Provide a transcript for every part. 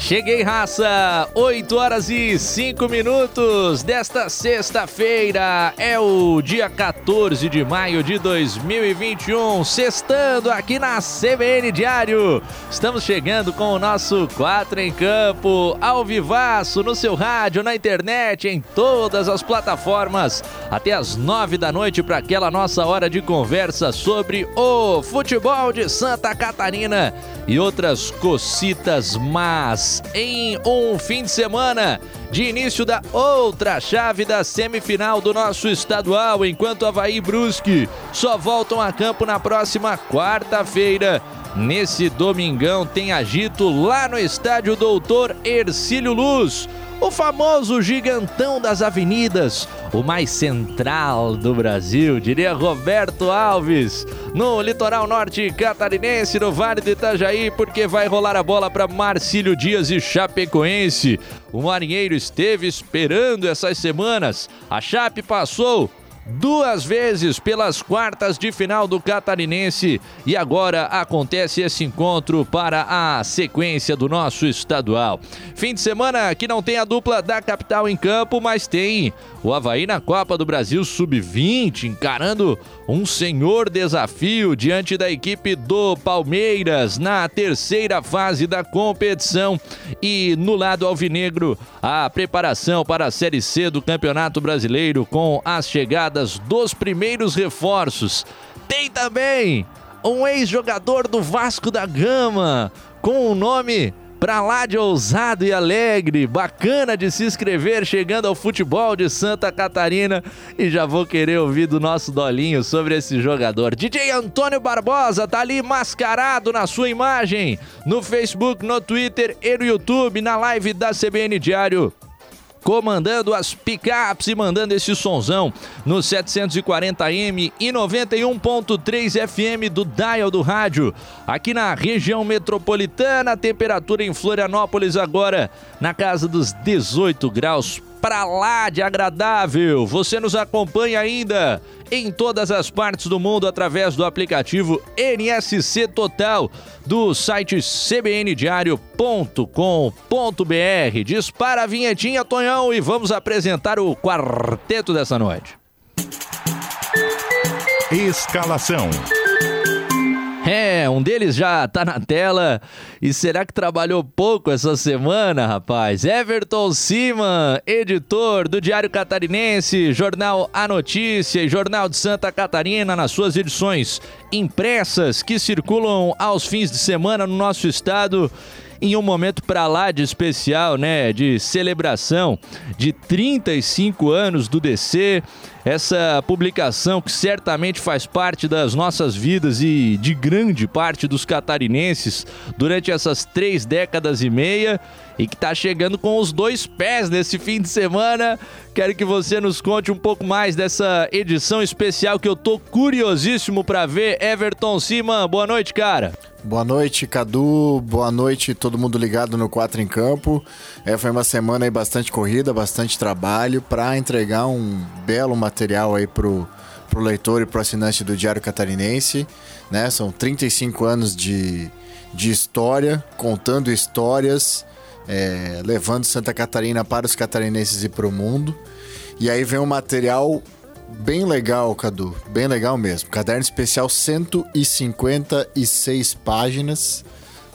Cheguei, raça! 8 horas e 5 minutos desta sexta-feira. É o dia 14 de maio de 2021. Sextando aqui na CBN Diário. Estamos chegando com o nosso 4 em Campo, ao vivaço, no seu rádio, na internet, em todas as plataformas. Até as 9 da noite para aquela nossa hora de conversa sobre o futebol de Santa Catarina e outras cocitas más em um fim de semana de início da outra chave da semifinal do nosso estadual, enquanto Havaí e Brusque só voltam a campo na próxima quarta-feira. Nesse domingão tem agito lá no estádio Doutor Ercílio Luz o famoso gigantão das avenidas, o mais central do Brasil, diria Roberto Alves, no litoral norte catarinense, no Vale do Itajaí, porque vai rolar a bola para Marcílio Dias e Chapecoense. O marinheiro esteve esperando essas semanas, a Chape passou duas vezes pelas quartas de final do Catarinense e agora acontece esse encontro para a sequência do nosso estadual. Fim de semana que não tem a dupla da capital em campo, mas tem o Havaí na Copa do Brasil Sub-20, encarando um senhor desafio diante da equipe do Palmeiras na terceira fase da competição. E no lado alvinegro, a preparação para a Série C do Campeonato Brasileiro com as chegadas dos primeiros reforços. Tem também um ex-jogador do Vasco da Gama com o nome Pra lá de ousado e alegre, bacana de se inscrever, chegando ao futebol de Santa Catarina. E já vou querer ouvir do nosso Dolinho sobre esse jogador. DJ Antônio Barbosa tá ali mascarado na sua imagem, no Facebook, no Twitter e no YouTube, na live da CBN Diário comandando as picapes e mandando esse sonzão no 740M e 91.3 FM do dial do rádio. Aqui na região metropolitana, a temperatura em Florianópolis agora na casa dos 18 graus para lá de agradável. Você nos acompanha ainda em todas as partes do mundo através do aplicativo NSC Total do site cbndiario.com.br. Dispara a vinhetinha, Tonhão, e vamos apresentar o quarteto dessa noite. Escalação. É, um deles já tá na tela. E será que trabalhou pouco essa semana, rapaz? Everton Siman, editor do Diário Catarinense, Jornal A Notícia e Jornal de Santa Catarina, nas suas edições impressas que circulam aos fins de semana no nosso estado em um momento para lá de especial, né, de celebração de 35 anos do DC. Essa publicação que certamente faz parte das nossas vidas e de grande parte dos catarinenses durante essas três décadas e meia e que está chegando com os dois pés nesse fim de semana. Quero que você nos conte um pouco mais dessa edição especial que eu tô curiosíssimo para ver. Everton Siman, boa noite, cara. Boa noite, Cadu. Boa noite, todo mundo ligado no 4 em Campo. É, foi uma semana aí bastante corrida, bastante trabalho para entregar um belo material aí pro, pro leitor e pro assinante do Diário Catarinense. Né? São 35 anos de, de história, contando histórias, é, levando Santa Catarina para os catarinenses e para o mundo. E aí vem um material bem legal, Cadu. Bem legal mesmo. Caderno especial 156 páginas,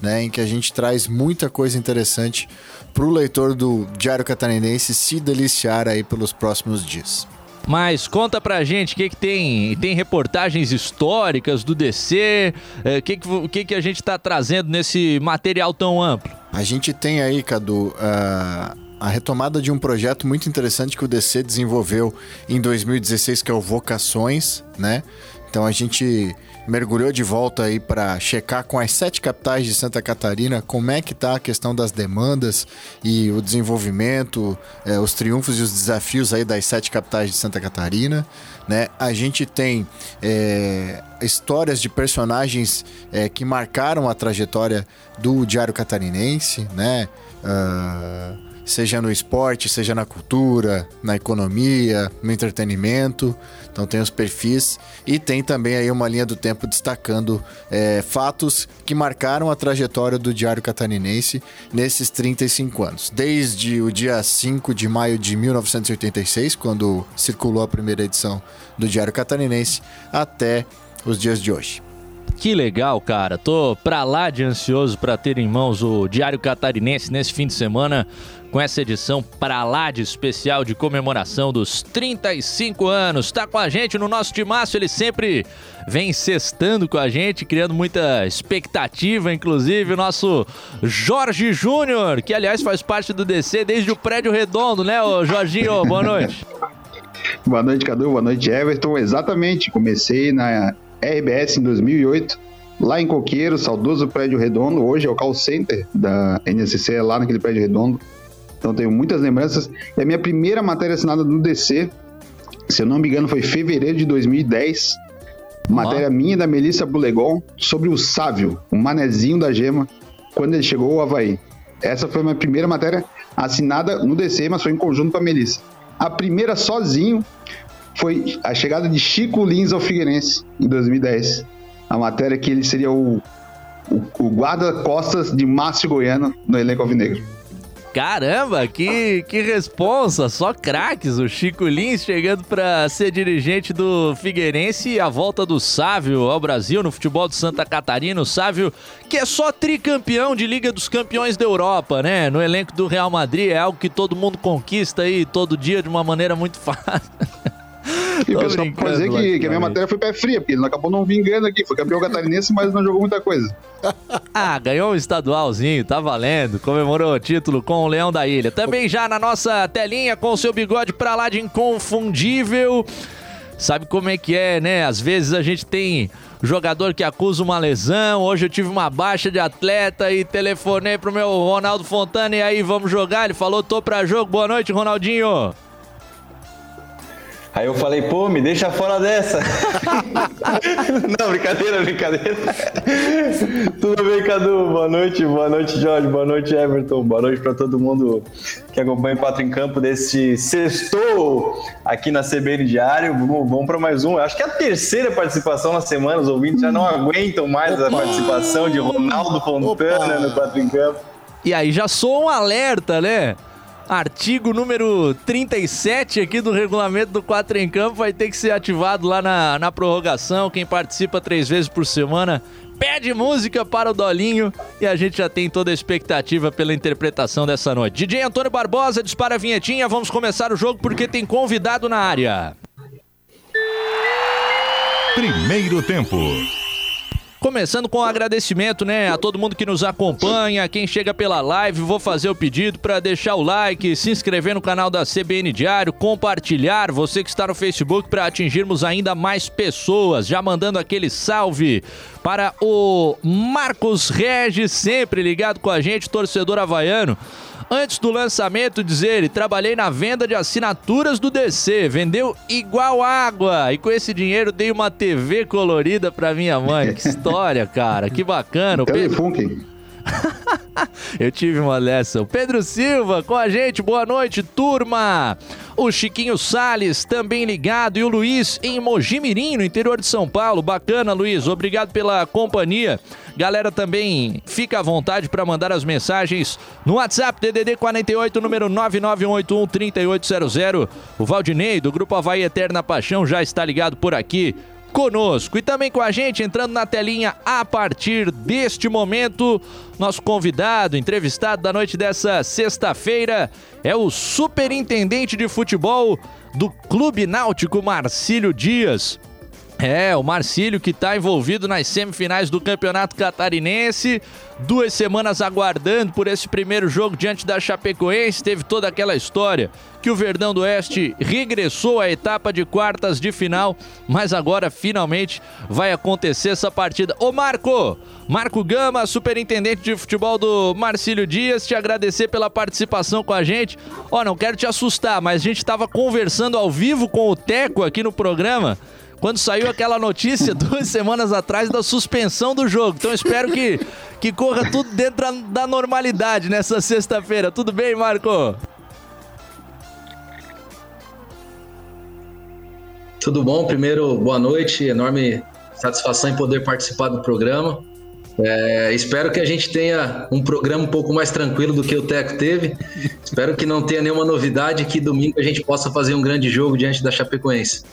né, em que a gente traz muita coisa interessante para o leitor do Diário Catarinense se deliciar aí pelos próximos dias. Mas conta pra gente o que, que tem. Tem reportagens históricas do DC? O é, que, que, que, que a gente está trazendo nesse material tão amplo? A gente tem aí, Cadu, uh, a retomada de um projeto muito interessante que o DC desenvolveu em 2016, que é o Vocações, né? Então a gente mergulhou de volta aí para checar com as sete capitais de Santa Catarina como é que está a questão das demandas e o desenvolvimento, é, os triunfos e os desafios aí das sete capitais de Santa Catarina. Né? A gente tem é, histórias de personagens é, que marcaram a trajetória do Diário Catarinense, né? Uh, seja no esporte, seja na cultura, na economia, no entretenimento. Então tem os perfis e tem também aí uma linha do tempo destacando é, fatos que marcaram a trajetória do Diário Catarinense nesses 35 anos. Desde o dia 5 de maio de 1986, quando circulou a primeira edição do Diário Catarinense, até os dias de hoje. Que legal, cara. Tô pra lá de ansioso para ter em mãos o Diário Catarinense nesse fim de semana com essa edição pra lá de especial de comemoração dos 35 anos. Tá com a gente no nosso timaço, ele sempre vem cestando com a gente, criando muita expectativa, inclusive o nosso Jorge Júnior, que aliás faz parte do DC desde o prédio redondo, né, ô Jorginho? Boa noite. boa noite, Cadu. Boa noite, Everton. Exatamente, comecei na RBS em 2008 lá em Coqueiro, saudoso prédio redondo, hoje é o call center da NSC, lá naquele prédio redondo. Então tenho muitas lembranças. E a minha primeira matéria assinada no DC, se eu não me engano, foi em fevereiro de 2010. Matéria minha da Melissa Bulegon sobre o Sávio, o manezinho da gema, quando ele chegou ao Havaí. Essa foi a minha primeira matéria assinada no DC, mas foi em conjunto com a Melissa. A primeira sozinho foi a chegada de Chico Lins ao Figueirense em 2010. A matéria que ele seria o, o, o guarda-costas de Márcio Goiano no elenco alvinegro. Caramba, que, que responsa! Só craques. O Chico Lins chegando para ser dirigente do Figueirense e a volta do Sávio ao Brasil no futebol de Santa Catarina. O Sávio, que é só tricampeão de Liga dos Campeões da Europa, né? No elenco do Real Madrid. É algo que todo mundo conquista aí todo dia de uma maneira muito fácil. E o pessoal pode dizer que, que, a minha matéria foi pé fria, porque ele acabou não vingando aqui. Foi campeão catarinense, mas não jogou muita coisa. ah, ganhou um estadualzinho, tá valendo. Comemorou o título com o Leão da Ilha. Também já na nossa telinha, com o seu bigode pra lá de inconfundível. Sabe como é que é, né? Às vezes a gente tem jogador que acusa uma lesão. Hoje eu tive uma baixa de atleta e telefonei pro meu Ronaldo Fontana e aí vamos jogar. Ele falou: tô pra jogo. Boa noite, Ronaldinho. Aí eu falei, pô, me deixa fora dessa. Não, brincadeira, brincadeira. Tudo bem, Cadu? Boa noite, boa noite, Jorge, boa noite, Everton. Boa noite para todo mundo que acompanha o Quatro em Campo desse sextou aqui na CBN Diário. Vamos, vamos para mais um. Acho que é a terceira participação na semana. Os ouvintes já não aguentam mais Opa. a participação de Ronaldo Fontana Opa. no Quatro em Campo. E aí já sou um alerta, né? Artigo número 37 aqui do regulamento do 4 em Campo vai ter que ser ativado lá na, na prorrogação. Quem participa três vezes por semana pede música para o Dolinho e a gente já tem toda a expectativa pela interpretação dessa noite. DJ Antônio Barbosa dispara a vinhetinha, vamos começar o jogo porque tem convidado na área. Primeiro tempo. Começando com um agradecimento, né, a todo mundo que nos acompanha, quem chega pela live, vou fazer o pedido para deixar o like, se inscrever no canal da CBN Diário, compartilhar, você que está no Facebook para atingirmos ainda mais pessoas, já mandando aquele salve para o Marcos Regis, sempre ligado com a gente, torcedor havaiano. Antes do lançamento, diz ele, trabalhei na venda de assinaturas do DC, vendeu igual água. E com esse dinheiro dei uma TV colorida pra minha mãe. Que história, cara, que bacana. Telefunken. Eu tive uma dessa. O Pedro Silva com a gente, boa noite, turma. O Chiquinho Sales também ligado e o Luiz em Mojimirim, no interior de São Paulo. Bacana, Luiz, obrigado pela companhia. Galera também fica à vontade para mandar as mensagens no WhatsApp DDD 48 número 99181 3800. O Valdinei do grupo Havaí Eterna Paixão já está ligado por aqui conosco. E também com a gente, entrando na telinha a partir deste momento, nosso convidado, entrevistado da noite dessa sexta-feira, é o superintendente de futebol do Clube Náutico, Marcílio Dias. É, o Marcílio que está envolvido nas semifinais do Campeonato Catarinense. Duas semanas aguardando por esse primeiro jogo diante da Chapecoense. Teve toda aquela história que o Verdão do Oeste regressou à etapa de quartas de final, mas agora finalmente vai acontecer essa partida. Ô Marco, Marco Gama, superintendente de futebol do Marcílio Dias, te agradecer pela participação com a gente. Ó, não quero te assustar, mas a gente estava conversando ao vivo com o Teco aqui no programa quando saiu aquela notícia duas semanas atrás da suspensão do jogo. Então espero que, que corra tudo dentro da normalidade nessa sexta-feira. Tudo bem, Marco? Tudo bom? Primeiro, boa noite. Enorme satisfação em poder participar do programa. É, espero que a gente tenha um programa um pouco mais tranquilo do que o Teco teve. espero que não tenha nenhuma novidade que domingo a gente possa fazer um grande jogo diante da Chapecoense.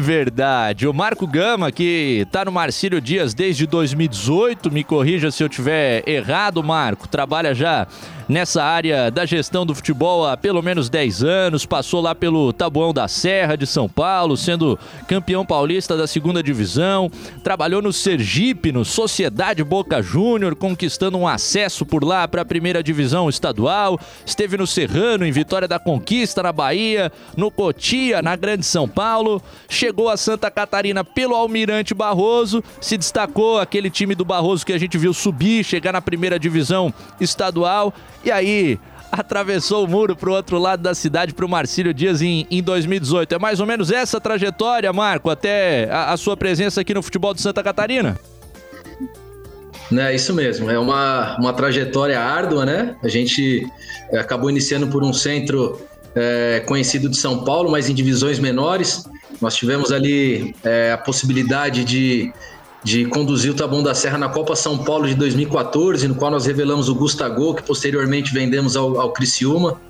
Verdade. O Marco Gama, que tá no Marcílio Dias desde 2018, me corrija se eu tiver errado, Marco, trabalha já nessa área da gestão do futebol há pelo menos 10 anos, passou lá pelo Tabuão da Serra de São Paulo, sendo campeão paulista da segunda divisão, trabalhou no Sergipe, no Sociedade Boca Júnior, conquistando um acesso por lá para a primeira divisão estadual, esteve no Serrano, em Vitória da Conquista, na Bahia, no Cotia, na Grande São Paulo, chegou a Santa Catarina pelo Almirante Barroso, se destacou aquele time do Barroso que a gente viu subir, chegar na primeira divisão estadual e aí, atravessou o muro para o outro lado da cidade, para o Marcílio Dias em, em 2018. É mais ou menos essa trajetória, Marco, até a, a sua presença aqui no futebol de Santa Catarina? É isso mesmo, é uma, uma trajetória árdua, né? A gente é, acabou iniciando por um centro é, conhecido de São Paulo, mas em divisões menores. Nós tivemos ali é, a possibilidade de de conduzir o Taboão da Serra na Copa São Paulo de 2014, no qual nós revelamos o Gustavo, que posteriormente vendemos ao, ao Criciúma.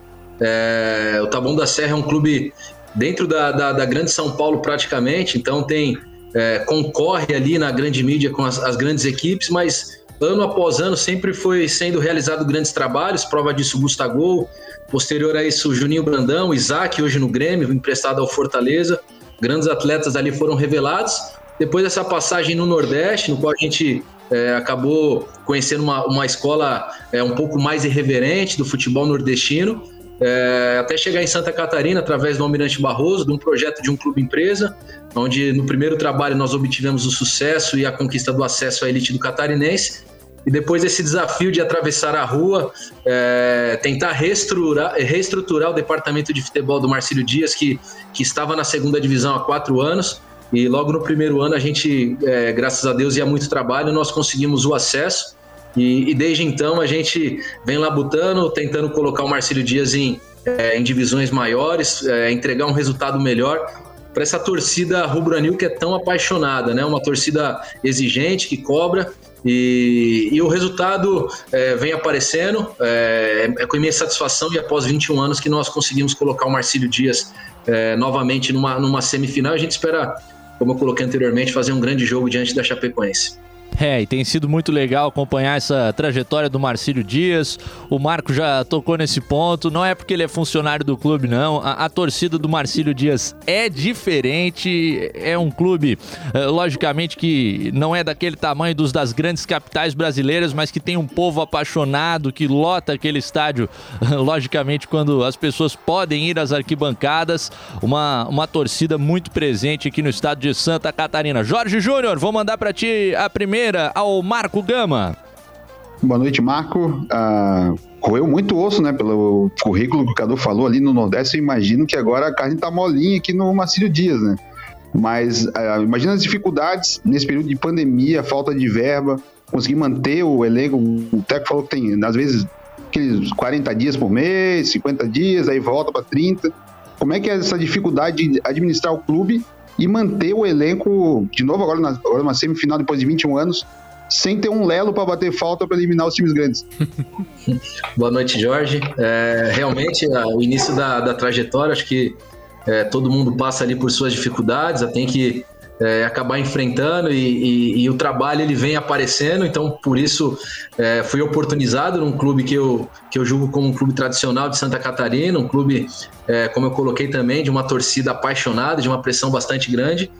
É, o Taboão da Serra é um clube dentro da, da, da Grande São Paulo praticamente, então tem é, concorre ali na grande mídia com as, as, grandes equipes, mas ano após ano sempre foi sendo realizado grandes trabalhos, prova disso o Gustavo, posterior a isso o Juninho Brandão, o Isaac hoje no Grêmio, emprestado ao Fortaleza, grandes atletas ali foram revelados, depois dessa passagem no Nordeste, no qual a gente é, acabou conhecendo uma, uma escola é, um pouco mais irreverente do futebol nordestino, é, até chegar em Santa Catarina através do Almirante Barroso, de um projeto de um clube empresa, onde no primeiro trabalho nós obtivemos o sucesso e a conquista do acesso à elite do catarinense. E depois desse desafio de atravessar a rua, é, tentar reestruturar, reestruturar o departamento de futebol do Marcílio Dias, que, que estava na segunda divisão há quatro anos, e logo no primeiro ano a gente, é, graças a Deus e a muito trabalho, nós conseguimos o acesso. E, e desde então a gente vem labutando, tentando colocar o Marcílio Dias em, é, em divisões maiores, é, entregar um resultado melhor para essa torcida rubro-anil que é tão apaixonada, né? Uma torcida exigente que cobra e, e o resultado é, vem aparecendo. É, é, com imensa satisfação e após 21 anos que nós conseguimos colocar o Marcílio Dias é, novamente numa, numa semifinal. A gente espera como eu coloquei anteriormente, fazer um grande jogo diante da Chapecoense. É, e tem sido muito legal acompanhar essa trajetória do Marcílio Dias. O Marco já tocou nesse ponto. Não é porque ele é funcionário do clube, não. A, a torcida do Marcílio Dias é diferente. É um clube, é, logicamente, que não é daquele tamanho dos das grandes capitais brasileiras, mas que tem um povo apaixonado, que lota aquele estádio, logicamente, quando as pessoas podem ir às arquibancadas. Uma, uma torcida muito presente aqui no estado de Santa Catarina. Jorge Júnior, vou mandar para ti a primeira ao Marco Gama. Boa noite, Marco. Ah, muito osso, né? Pelo currículo que o Cadu falou ali no Nordeste. Eu imagino que agora a carne tá molinha aqui no Marcílio Dias, né? Mas ah, imagina as dificuldades nesse período de pandemia, falta de verba, conseguir manter o elenco. O Teco falou que tem, às vezes, aqueles 40 dias por mês, 50 dias, aí volta para 30. Como é que é essa dificuldade de administrar o clube e manter o elenco, de novo, agora na, agora numa semifinal depois de 21 anos, sem ter um lelo para bater falta para eliminar os times grandes. Boa noite, Jorge. É, realmente, o início da, da trajetória, acho que é, todo mundo passa ali por suas dificuldades, tem que é, acabar enfrentando e, e, e, o trabalho ele vem aparecendo, então por isso é, fui oportunizado num clube que eu, que eu julgo como um clube tradicional de Santa Catarina, um clube, é, como eu coloquei também, de uma torcida apaixonada, de uma pressão bastante grande.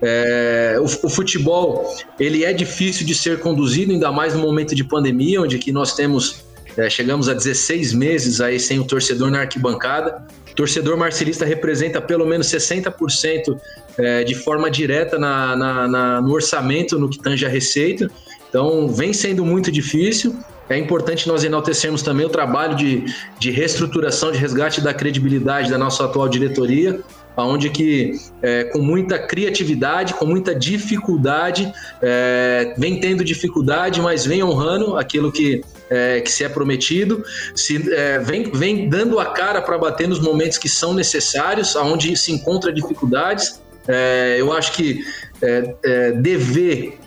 É, o, o, futebol ele é difícil de ser conduzido, ainda mais no momento de pandemia, onde que nós temos é, chegamos a 16 meses aí sem o torcedor na arquibancada. Torcedor marcelista representa pelo menos 60% é, de forma direta na, na, na, no orçamento, no que tange a receita. Então, vem sendo muito difícil. É importante nós enaltecermos também o trabalho de, de reestruturação, de resgate da credibilidade da nossa atual diretoria, onde que é, com muita criatividade, com muita dificuldade, é, vem tendo dificuldade, mas vem honrando aquilo que, é, que se é prometido, se, é, vem, vem dando a cara para bater nos momentos que são necessários, aonde se encontra dificuldades. É, eu acho que é, dever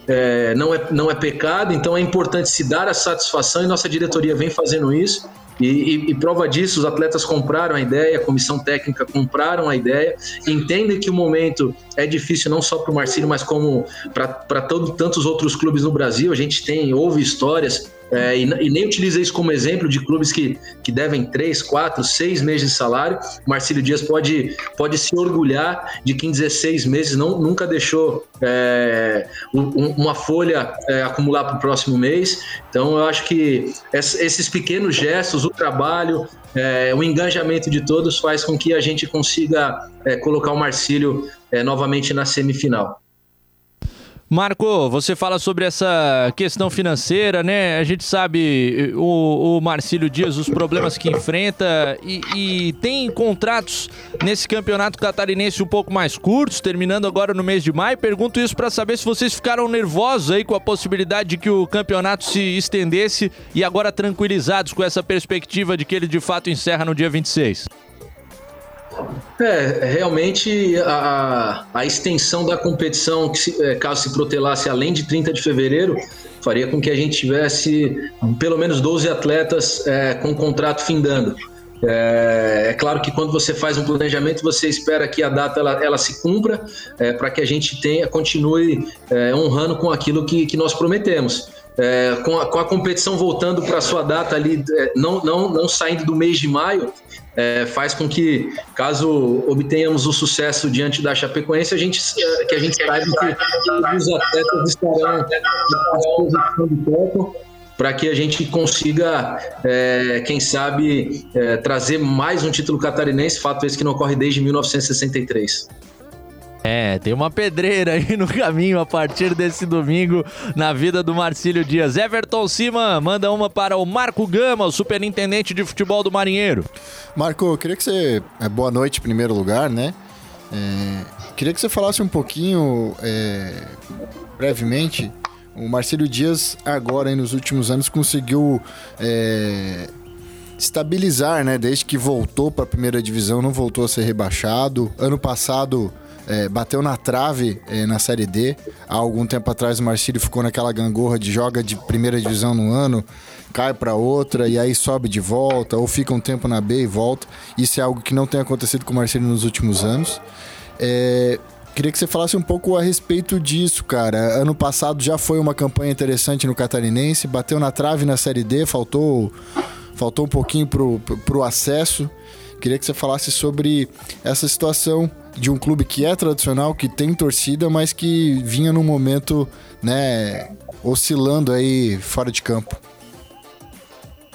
não, é, não é pecado, então é importante se dar a satisfação e nossa diretoria vem fazendo isso. E, e, e, prova disso, os atletas compraram a ideia, a comissão técnica compraram a ideia, entendem que o momento é difícil não só para o Marcílio, mas como para tantos outros clubes no Brasil. A gente tem, houve histórias é, e, e, nem utiliza isso como exemplo de clubes que, que devem três, quatro, seis meses de salário. O Marcílio Dias pode, pode se orgulhar de que em 16 meses não, nunca deixou é, um, uma folha é, acumular para o próximo mês. Então, eu acho que esses pequenos gestos, o trabalho, é, o engajamento de todos faz com que a gente consiga é, colocar o Marcílio é, novamente na semifinal. Marco, você fala sobre essa questão financeira, né? A gente sabe o, o Marcílio Dias, os problemas que enfrenta e, e, tem contratos nesse campeonato catarinense um pouco mais curtos, terminando agora no mês de maio. Pergunto isso para saber se vocês ficaram nervosos aí com a possibilidade de que o campeonato se estendesse e agora tranquilizados com essa perspectiva de que ele de fato encerra no dia 26. É, realmente a, a extensão da competição, que se, é, caso se protelasse além de 30 de fevereiro, faria com que a gente tivesse pelo menos 12 atletas é, com contrato findando. É, é, claro que quando você faz um planejamento, você espera que a data ela, ela se cumpra é, para que a gente tenha, continue é, honrando com aquilo que, que nós prometemos. É, com, a, com, a, competição voltando para sua data ali, é, não, não, não saindo do mês de maio, é, faz com que, caso obtenhamos o sucesso diante da Chapecoense, a gente, que a gente saiba que os atletas estarão à disposição do campo para que a gente consiga, é, quem sabe, é, trazer mais um título catarinense, fato esse que não ocorre desde 1963. É, tem uma pedreira aí no caminho a partir desse domingo na vida do Marcílio Dias. Everton Cima manda uma para o Marco Gama, o superintendente de futebol do Marinheiro. Marco, eu queria que você. É, boa noite, em primeiro lugar, né? É, queria que você falasse um pouquinho, é, brevemente. O Marcílio Dias, agora, aí, nos últimos anos, conseguiu é, estabilizar, né? Desde que voltou para a primeira divisão, não voltou a ser rebaixado. Ano passado é, bateu na trave é, na Série D. Há algum tempo atrás o Marcílio ficou naquela gangorra de joga de primeira divisão no ano, cai para outra e aí sobe de volta, ou fica um tempo na B e volta. Isso é algo que não tem acontecido com o Marcílio nos últimos anos. É, queria que você falasse um pouco a respeito disso, cara. Ano passado já foi uma campanha interessante no Catarinense, bateu na trave na Série D, faltou, faltou um pouquinho pro, pro acesso. Queria que você falasse sobre essa situação de um clube que é tradicional, que tem torcida, mas que vinha num momento, né, oscilando aí fora de campo.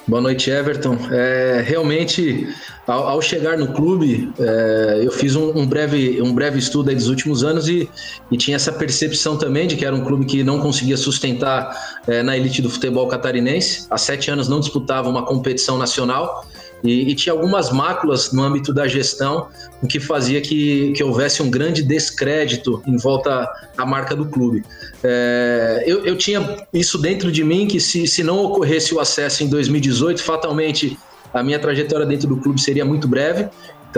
Boa noite, Everton. É, realmente, ao, ao, chegar no clube, é, eu fiz um, um, breve, um breve estudo dos últimos anos e, e, tinha essa percepção também de que era um clube que não conseguia sustentar é, na elite do futebol catarinense. Há sete anos não disputava uma competição nacional e, e, tinha algumas máculas no âmbito da gestão, o que fazia que, que houvesse um grande descrédito em volta à marca do clube. É, eu, eu tinha isso dentro de mim que se, se não ocorresse o acesso em 2018, fatalmente a minha trajetória dentro do clube seria muito breve.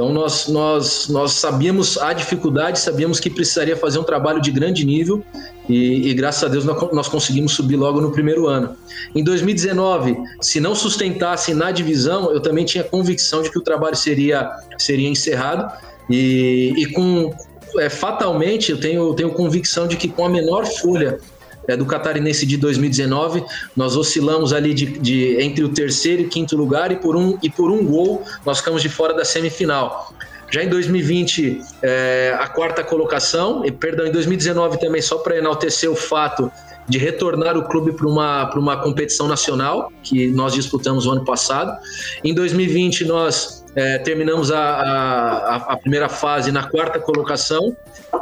Então nós, nós, nós sabíamos a dificuldade, sabíamos que precisaria fazer um trabalho de grande nível e, e, graças a Deus nós conseguimos subir logo no primeiro ano. Em 2019, se não sustentasse na divisão, eu também tinha convicção de que o trabalho seria, seria encerrado e, e com, é, fatalmente, eu tenho, tenho convicção de que com a menor folha é, do Catarinense de 2019, nós oscilamos ali de, de, entre o terceiro e quinto lugar e por, um, e por um gol nós ficamos de fora da semifinal. Já em 2020, é, a quarta colocação, e perdão, em 2019 também, só para enaltecer o fato de retornar o clube para uma, uma competição nacional, que nós disputamos o ano passado. Em 2020, nós é, terminamos a, a, a, primeira fase na quarta colocação,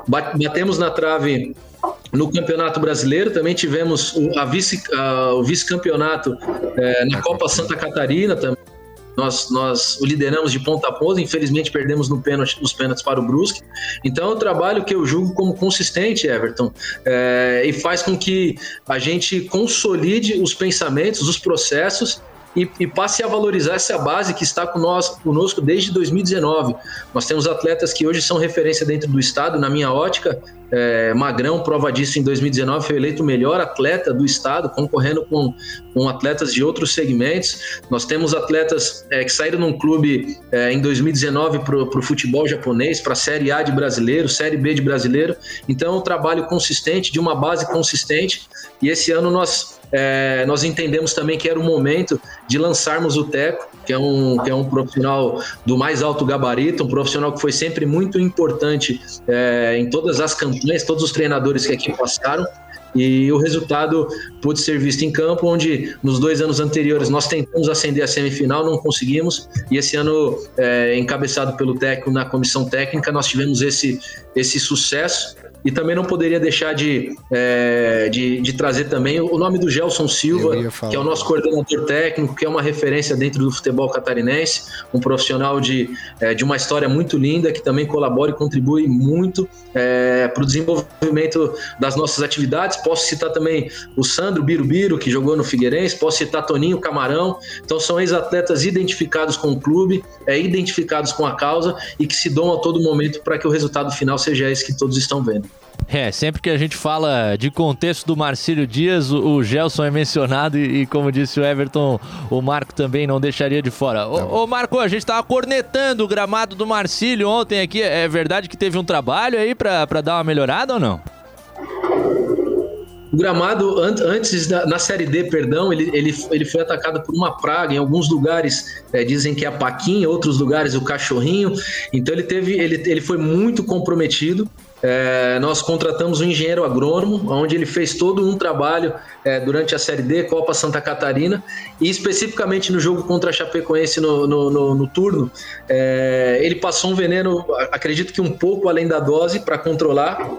batemos na trave no Campeonato Brasileiro, também tivemos o, vice, o vice-campeonato é, na Copa Santa Catarina também nós, nós o lideramos de ponta a ponta, infelizmente perdemos no pênalti, nos pênaltis para o Brusque. Então é um trabalho que eu julgo como consistente, Everton, é, e faz com que a gente consolide os pensamentos, os processos e, e, passe a valorizar essa base que está com nós, conosco desde 2019. Nós temos atletas que hoje são referência dentro do estado, na minha ótica, é, Magrão, prova disso em 2019, foi eleito o melhor atleta do estado, concorrendo com, com atletas de outros segmentos. Nós temos atletas é, que saíram num clube é, em 2019 para o futebol japonês, para a Série A de brasileiro, Série B de brasileiro. Então, é um trabalho consistente, de uma base consistente. E esse ano nós, é, nós entendemos também que era o momento de lançarmos o Teco, que é, um, que é um profissional do mais alto gabarito, um profissional que foi sempre muito importante é, em todas as campanhas todos os treinadores que aqui passaram, e o resultado pôde ser visto em campo, onde nos dois anos anteriores nós tentamos ascender a semifinal, não conseguimos, e esse ano, é, encabeçado pelo técnico na comissão técnica, nós tivemos esse, esse sucesso e também não poderia deixar de, é, de, de, trazer também o nome do Gelson Silva, que é o nosso coordenador técnico, que é uma referência dentro do futebol catarinense, um profissional de, é, de uma história muito linda, que também colabora e contribui muito é, para o desenvolvimento das nossas atividades. Posso citar também o Sandro Birubiru, que jogou no Figueirense, posso citar Toninho Camarão. Então são ex-atletas identificados com o clube, é, identificados com a causa e que se dão a todo momento para que o resultado final seja esse que todos estão vendo. É, sempre que a gente fala de contexto do Marcílio Dias, o, o Gelson é mencionado e, e, como disse o Everton, o Marco também não deixaria de fora. Tá ô, ô, Marco, a gente tava cornetando o gramado do Marcílio ontem aqui. É verdade que teve um trabalho aí para dar uma melhorada ou não? O gramado, antes da, na Série D, perdão, ele, ele, ele foi atacado por uma praga. Em alguns lugares é, dizem que é a paquinha, em outros lugares o cachorrinho. Então ele teve, ele, ele foi muito comprometido. É, nós contratamos um engenheiro agrônomo, onde ele fez todo um trabalho é, durante a Série D, Copa Santa Catarina, e especificamente no jogo contra a Chapecoense no, no, no, no turno, é, ele passou um veneno, acredito que um pouco além da dose, para controlar,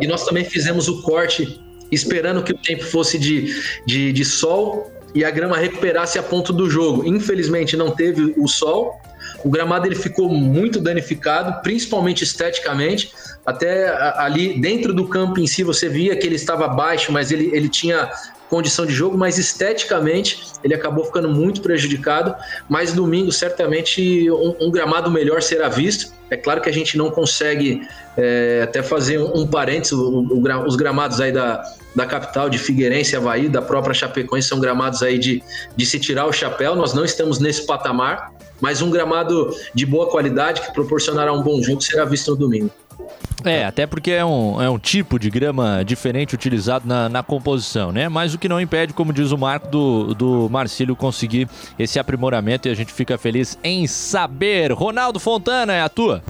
e nós também fizemos o corte esperando que o tempo fosse de, de, de sol e a grama recuperasse a ponto do jogo. Infelizmente não teve o sol, o gramado ele ficou muito danificado, principalmente esteticamente. Até ali dentro do campo em si você via que ele estava baixo, mas ele, ele tinha condição de jogo, mas esteticamente ele acabou ficando muito prejudicado. Mas domingo, certamente, um, um gramado melhor será visto. É claro que a gente não consegue é, até fazer um, um parênteses, o, o, os gramados aí da, da capital, de Figueirense, Havaí, da própria Chapecoense, são gramados aí de, de se tirar o chapéu. Nós não estamos nesse patamar, mas um gramado de boa qualidade que proporcionará um bom jogo será visto no domingo. É, até porque é um, é um tipo de grama diferente utilizado na, na composição, né? Mas o que não impede, como diz o Marco, do, do Marcílio conseguir esse aprimoramento e a gente fica feliz em saber. Ronaldo Fontana, é a tua?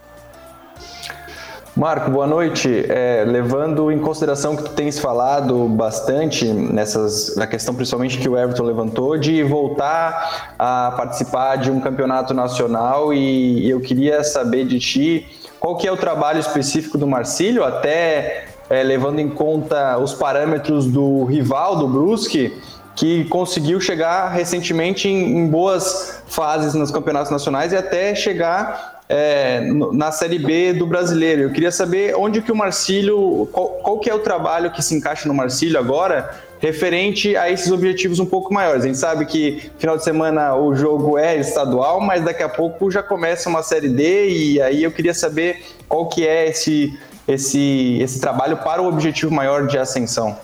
Marco, boa noite. É, levando em consideração que tu tens falado bastante nessas, na questão principalmente que o Everton levantou, de voltar a participar de um campeonato nacional e eu queria saber de ti qual que é o trabalho específico do Marcílio, até é, levando em conta os parâmetros do rival, do Brusque, que conseguiu chegar recentemente em, em boas fases nos campeonatos nacionais e até chegar é, na Série B do Brasileiro. Eu queria saber onde que o Marcílio, qual, qual que é o trabalho que se encaixa no Marcílio agora, referente a esses objetivos um pouco maiores. A gente sabe que final de semana o jogo é estadual, mas daqui a pouco já começa uma Série D e aí eu queria saber qual que é esse, esse, esse trabalho para o objetivo maior de ascensão.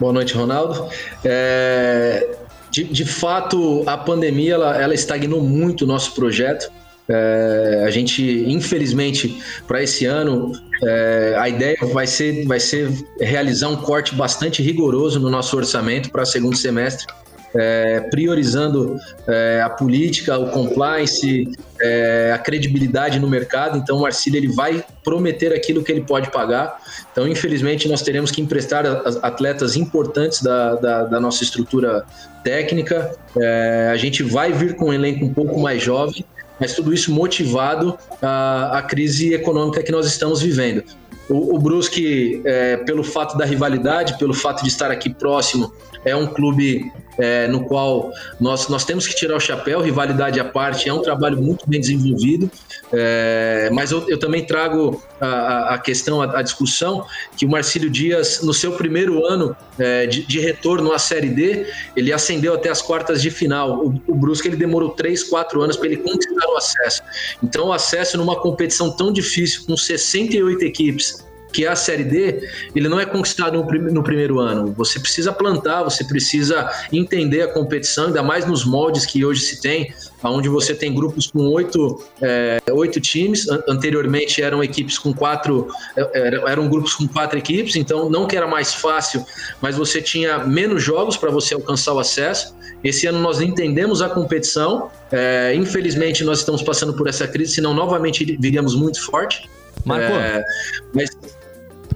Boa noite, Ronaldo. É, de, de fato, a pandemia ela, ela estagnou muito o nosso projeto. É, a gente, infelizmente, para esse ano, é, a ideia vai ser, vai ser realizar um corte bastante rigoroso no nosso orçamento para segundo semestre é, priorizando é, a política, o compliance, é, a credibilidade no mercado. Então, o Marcílio ele vai prometer aquilo que ele pode pagar. Então, infelizmente, nós teremos que emprestar atletas importantes da, da, da nossa estrutura técnica. É, a gente vai vir com um elenco um pouco mais jovem, mas tudo isso motivado à, à crise econômica que nós estamos vivendo. O, o Brusque, é, pelo fato da rivalidade, pelo fato de estar aqui próximo, é um clube é, no qual nós, nós temos que tirar o chapéu, rivalidade à parte, é um trabalho muito bem desenvolvido, é, mas eu, eu, também trago a, a questão, a, a, discussão, que o Marcílio Dias, no seu primeiro ano é, de, de, retorno à Série D, ele ascendeu até as quartas de final. O, o Brusque ele demorou três, quatro anos para ele conquistar o acesso. Então, o acesso numa competição tão difícil, com 68 equipes, que é a Série D, ele não é conquistado no, no, primeiro ano. Você precisa plantar, você precisa entender a competição, ainda mais nos moldes que hoje se tem, onde você tem grupos com oito, é, oito times. Anteriormente eram equipes com quatro, é, eram grupos com quatro equipes, então não que era mais fácil, mas você tinha menos jogos para você alcançar o acesso. Esse ano nós entendemos a competição. É, infelizmente nós estamos passando por essa crise, senão novamente viríamos muito forte. Marco, é, mas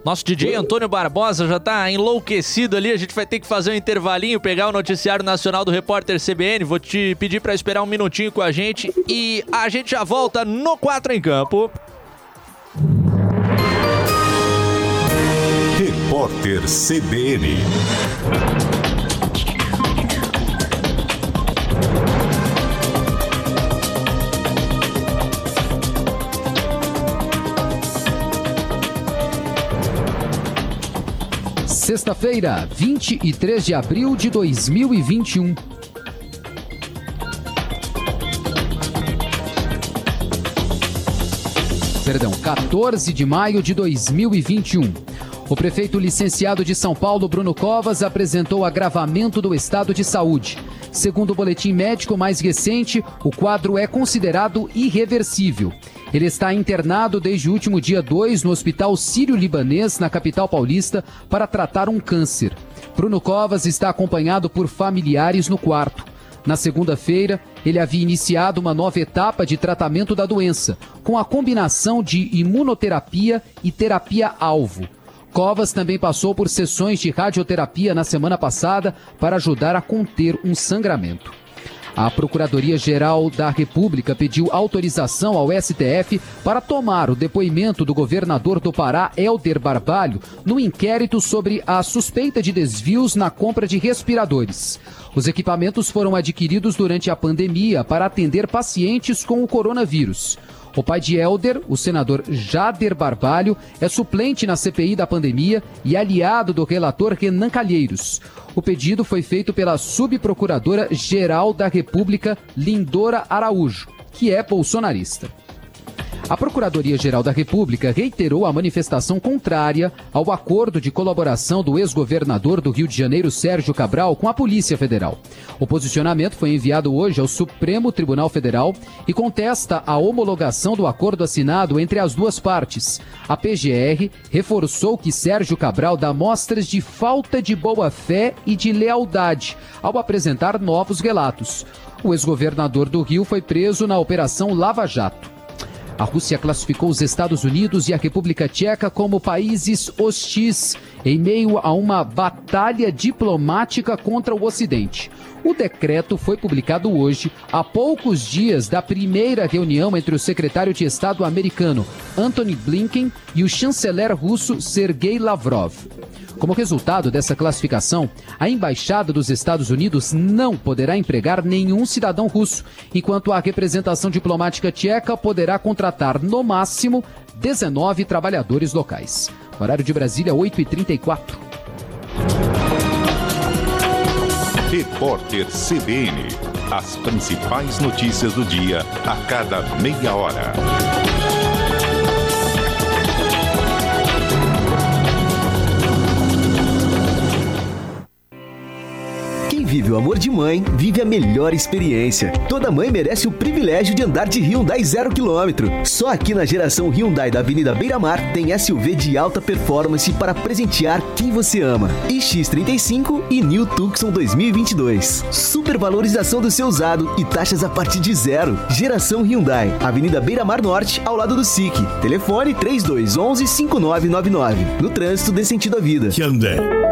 nosso DJ Antônio Barbosa já tá enlouquecido ali. A gente vai ter que fazer um intervalinho, pegar o noticiário nacional do repórter CBN. Vou te pedir para esperar um minutinho com a gente e a gente já volta no 4 em Campo. Repórter CBN. Sexta-feira, 23 de abril de 2021. Perdão, 14 de maio de 2021. O prefeito licenciado de São Paulo, Bruno Covas, apresentou agravamento do estado de saúde. Segundo o boletim médico mais recente, o quadro é considerado irreversível. Ele está internado desde o último dia 2 no Hospital Sírio-Libanês, na capital paulista, para tratar um câncer. Bruno Covas está acompanhado por familiares no quarto. Na segunda-feira, ele havia iniciado uma nova etapa de tratamento da doença, com a combinação de imunoterapia e terapia-alvo. Covas também passou por sessões de radioterapia na semana passada para ajudar a conter um sangramento. A Procuradoria-Geral da República pediu autorização ao STF para tomar o depoimento do governador do Pará, Helder Barbalho, no inquérito sobre a suspeita de desvios na compra de respiradores. Os equipamentos foram adquiridos durante a pandemia para atender pacientes com o coronavírus. O pai de Helder, o senador Jader Barbalho, é suplente na CPI da pandemia e aliado do relator Renan Calheiros. O pedido foi feito pela subprocuradora-geral da República, Lindora Araújo, que é bolsonarista. A Procuradoria-Geral da República reiterou a manifestação contrária ao acordo de colaboração do ex-governador do Rio de Janeiro, Sérgio Cabral, com a Polícia Federal. O posicionamento foi enviado hoje ao Supremo Tribunal Federal e contesta a homologação do acordo assinado entre as duas partes. A PGR reforçou que Sérgio Cabral dá mostras de falta de boa-fé e de lealdade ao apresentar novos relatos. O ex-governador do Rio foi preso na Operação Lava Jato. A Rússia classificou os Estados Unidos e a República Tcheca como países hostis em meio a uma batalha diplomática contra o Ocidente. O decreto foi publicado hoje, a poucos dias da primeira reunião entre o secretário de Estado americano Antony Blinken e o chanceler russo Sergei Lavrov. Como resultado dessa classificação, a Embaixada dos Estados Unidos não poderá empregar nenhum cidadão russo, enquanto a representação diplomática tcheca poderá contratar, no máximo, 19 trabalhadores locais. Horário de Brasília, 8h34. Repórter CBN. As principais notícias do dia a cada meia hora. Vive o amor de mãe, vive a melhor experiência. Toda mãe merece o privilégio de andar de Hyundai zero quilômetro. Só aqui na geração Hyundai da Avenida Beira Mar tem SUV de alta performance para presentear quem você ama. X35 e New Tucson 2022. Supervalorização do seu usado e taxas a partir de zero. Geração Hyundai, Avenida Beira Mar Norte, ao lado do SIC. Telefone 3211 5999. No trânsito dê sentido à vida. Hyundai.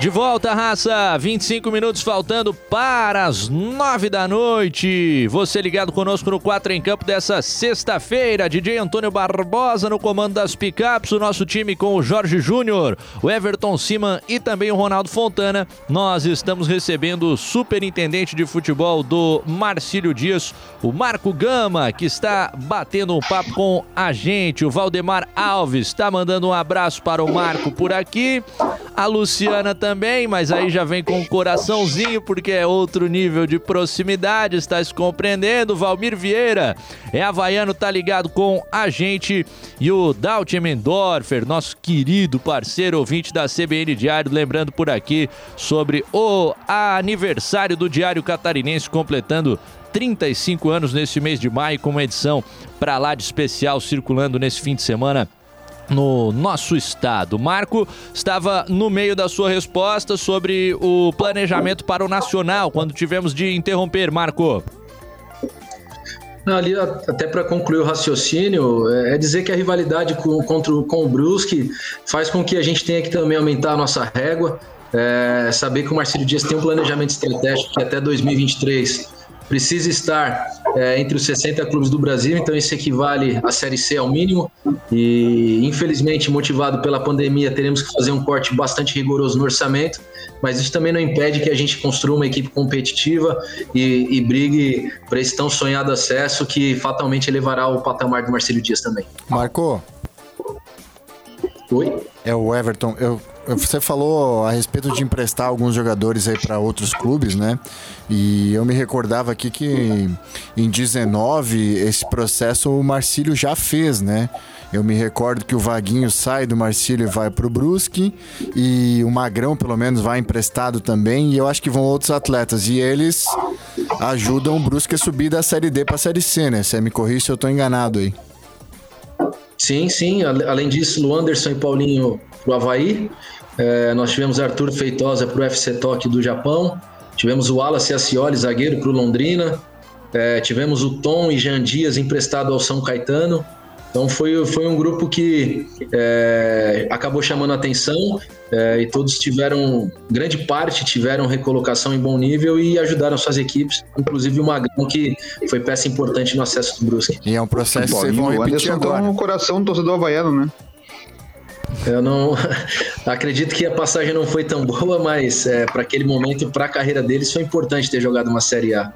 De volta, raça. 25 minutos faltando para as 9 da noite. Você ligado conosco no 4 em Campo dessa sexta-feira. DJ Antônio Barbosa no comando das picapes. O nosso time com o Jorge Júnior, o Everton Siman e também o Ronaldo Fontana. Nós estamos recebendo o superintendente de futebol do Marcílio Dias, o Marco Gama, que está batendo um papo com a gente. O Valdemar Alves está mandando um abraço para o Marco por aqui. A Luciana também mas aí já vem com um coraçãozinho, porque é outro nível de proximidade, está se compreendendo. Valmir Vieira é havaiano, tá ligado com a gente. E o Daut Mendorfer, nosso querido parceiro ouvinte da CBN Diário, lembrando por aqui sobre o aniversário do Diário Catarinense, completando 35 anos nesse mês de maio, com uma edição para lá de especial circulando nesse fim de semana no nosso estado. Marco estava no meio da sua resposta sobre o planejamento para o Nacional, quando tivemos de interromper, Marco. Não, ali, até para concluir o raciocínio, é dizer que a rivalidade com, contra, com o Brusque faz com que a gente tenha que também aumentar a nossa régua, é, saber que o Marcelo Dias tem um planejamento estratégico que até 2023 precisa estar é, entre os 60 clubes do Brasil, então isso equivale à Série C ao mínimo. E infelizmente, motivado pela pandemia, teremos que fazer um corte bastante rigoroso no orçamento, mas isso também não impede que a gente construa uma equipe competitiva e, e brigue para esse tão sonhado acesso que fatalmente elevará o patamar do Marcelo Dias também. Marco. Oi? É o Everton. Eu você falou a respeito de emprestar alguns jogadores aí para outros clubes, né? E eu me recordava aqui que em 19 esse processo o Marcílio já fez, né? Eu me recordo que o Vaguinho sai do Marcílio e vai pro Brusque e o Magrão pelo menos vai emprestado também e eu acho que vão outros atletas e eles ajudam o Brusque a subir da Série D para a Série C, né? Você me corrija se eu tô enganado aí. Sim, sim. Além disso, o Anderson e Paulinho pro Havaí. É, nós tivemos Arthur Feitosa para o FC Tóquio do Japão. Tivemos o Wallace Acioli, zagueiro para o Londrina. É, tivemos o Tom e Jean Dias emprestado ao São Caetano. Então foi, foi um grupo que é, acabou chamando a atenção é, e todos tiveram, grande parte tiveram recolocação em bom nível e ajudaram suas equipes, inclusive o Magrão, que foi peça importante no acesso do Brusque. E é um processo que vocês vão repetir agora. no coração do torcedor havaiano, né? Eu não acredito que a passagem não foi tão boa, mas é, para aquele momento, para a carreira deles, foi importante ter jogado uma Série A.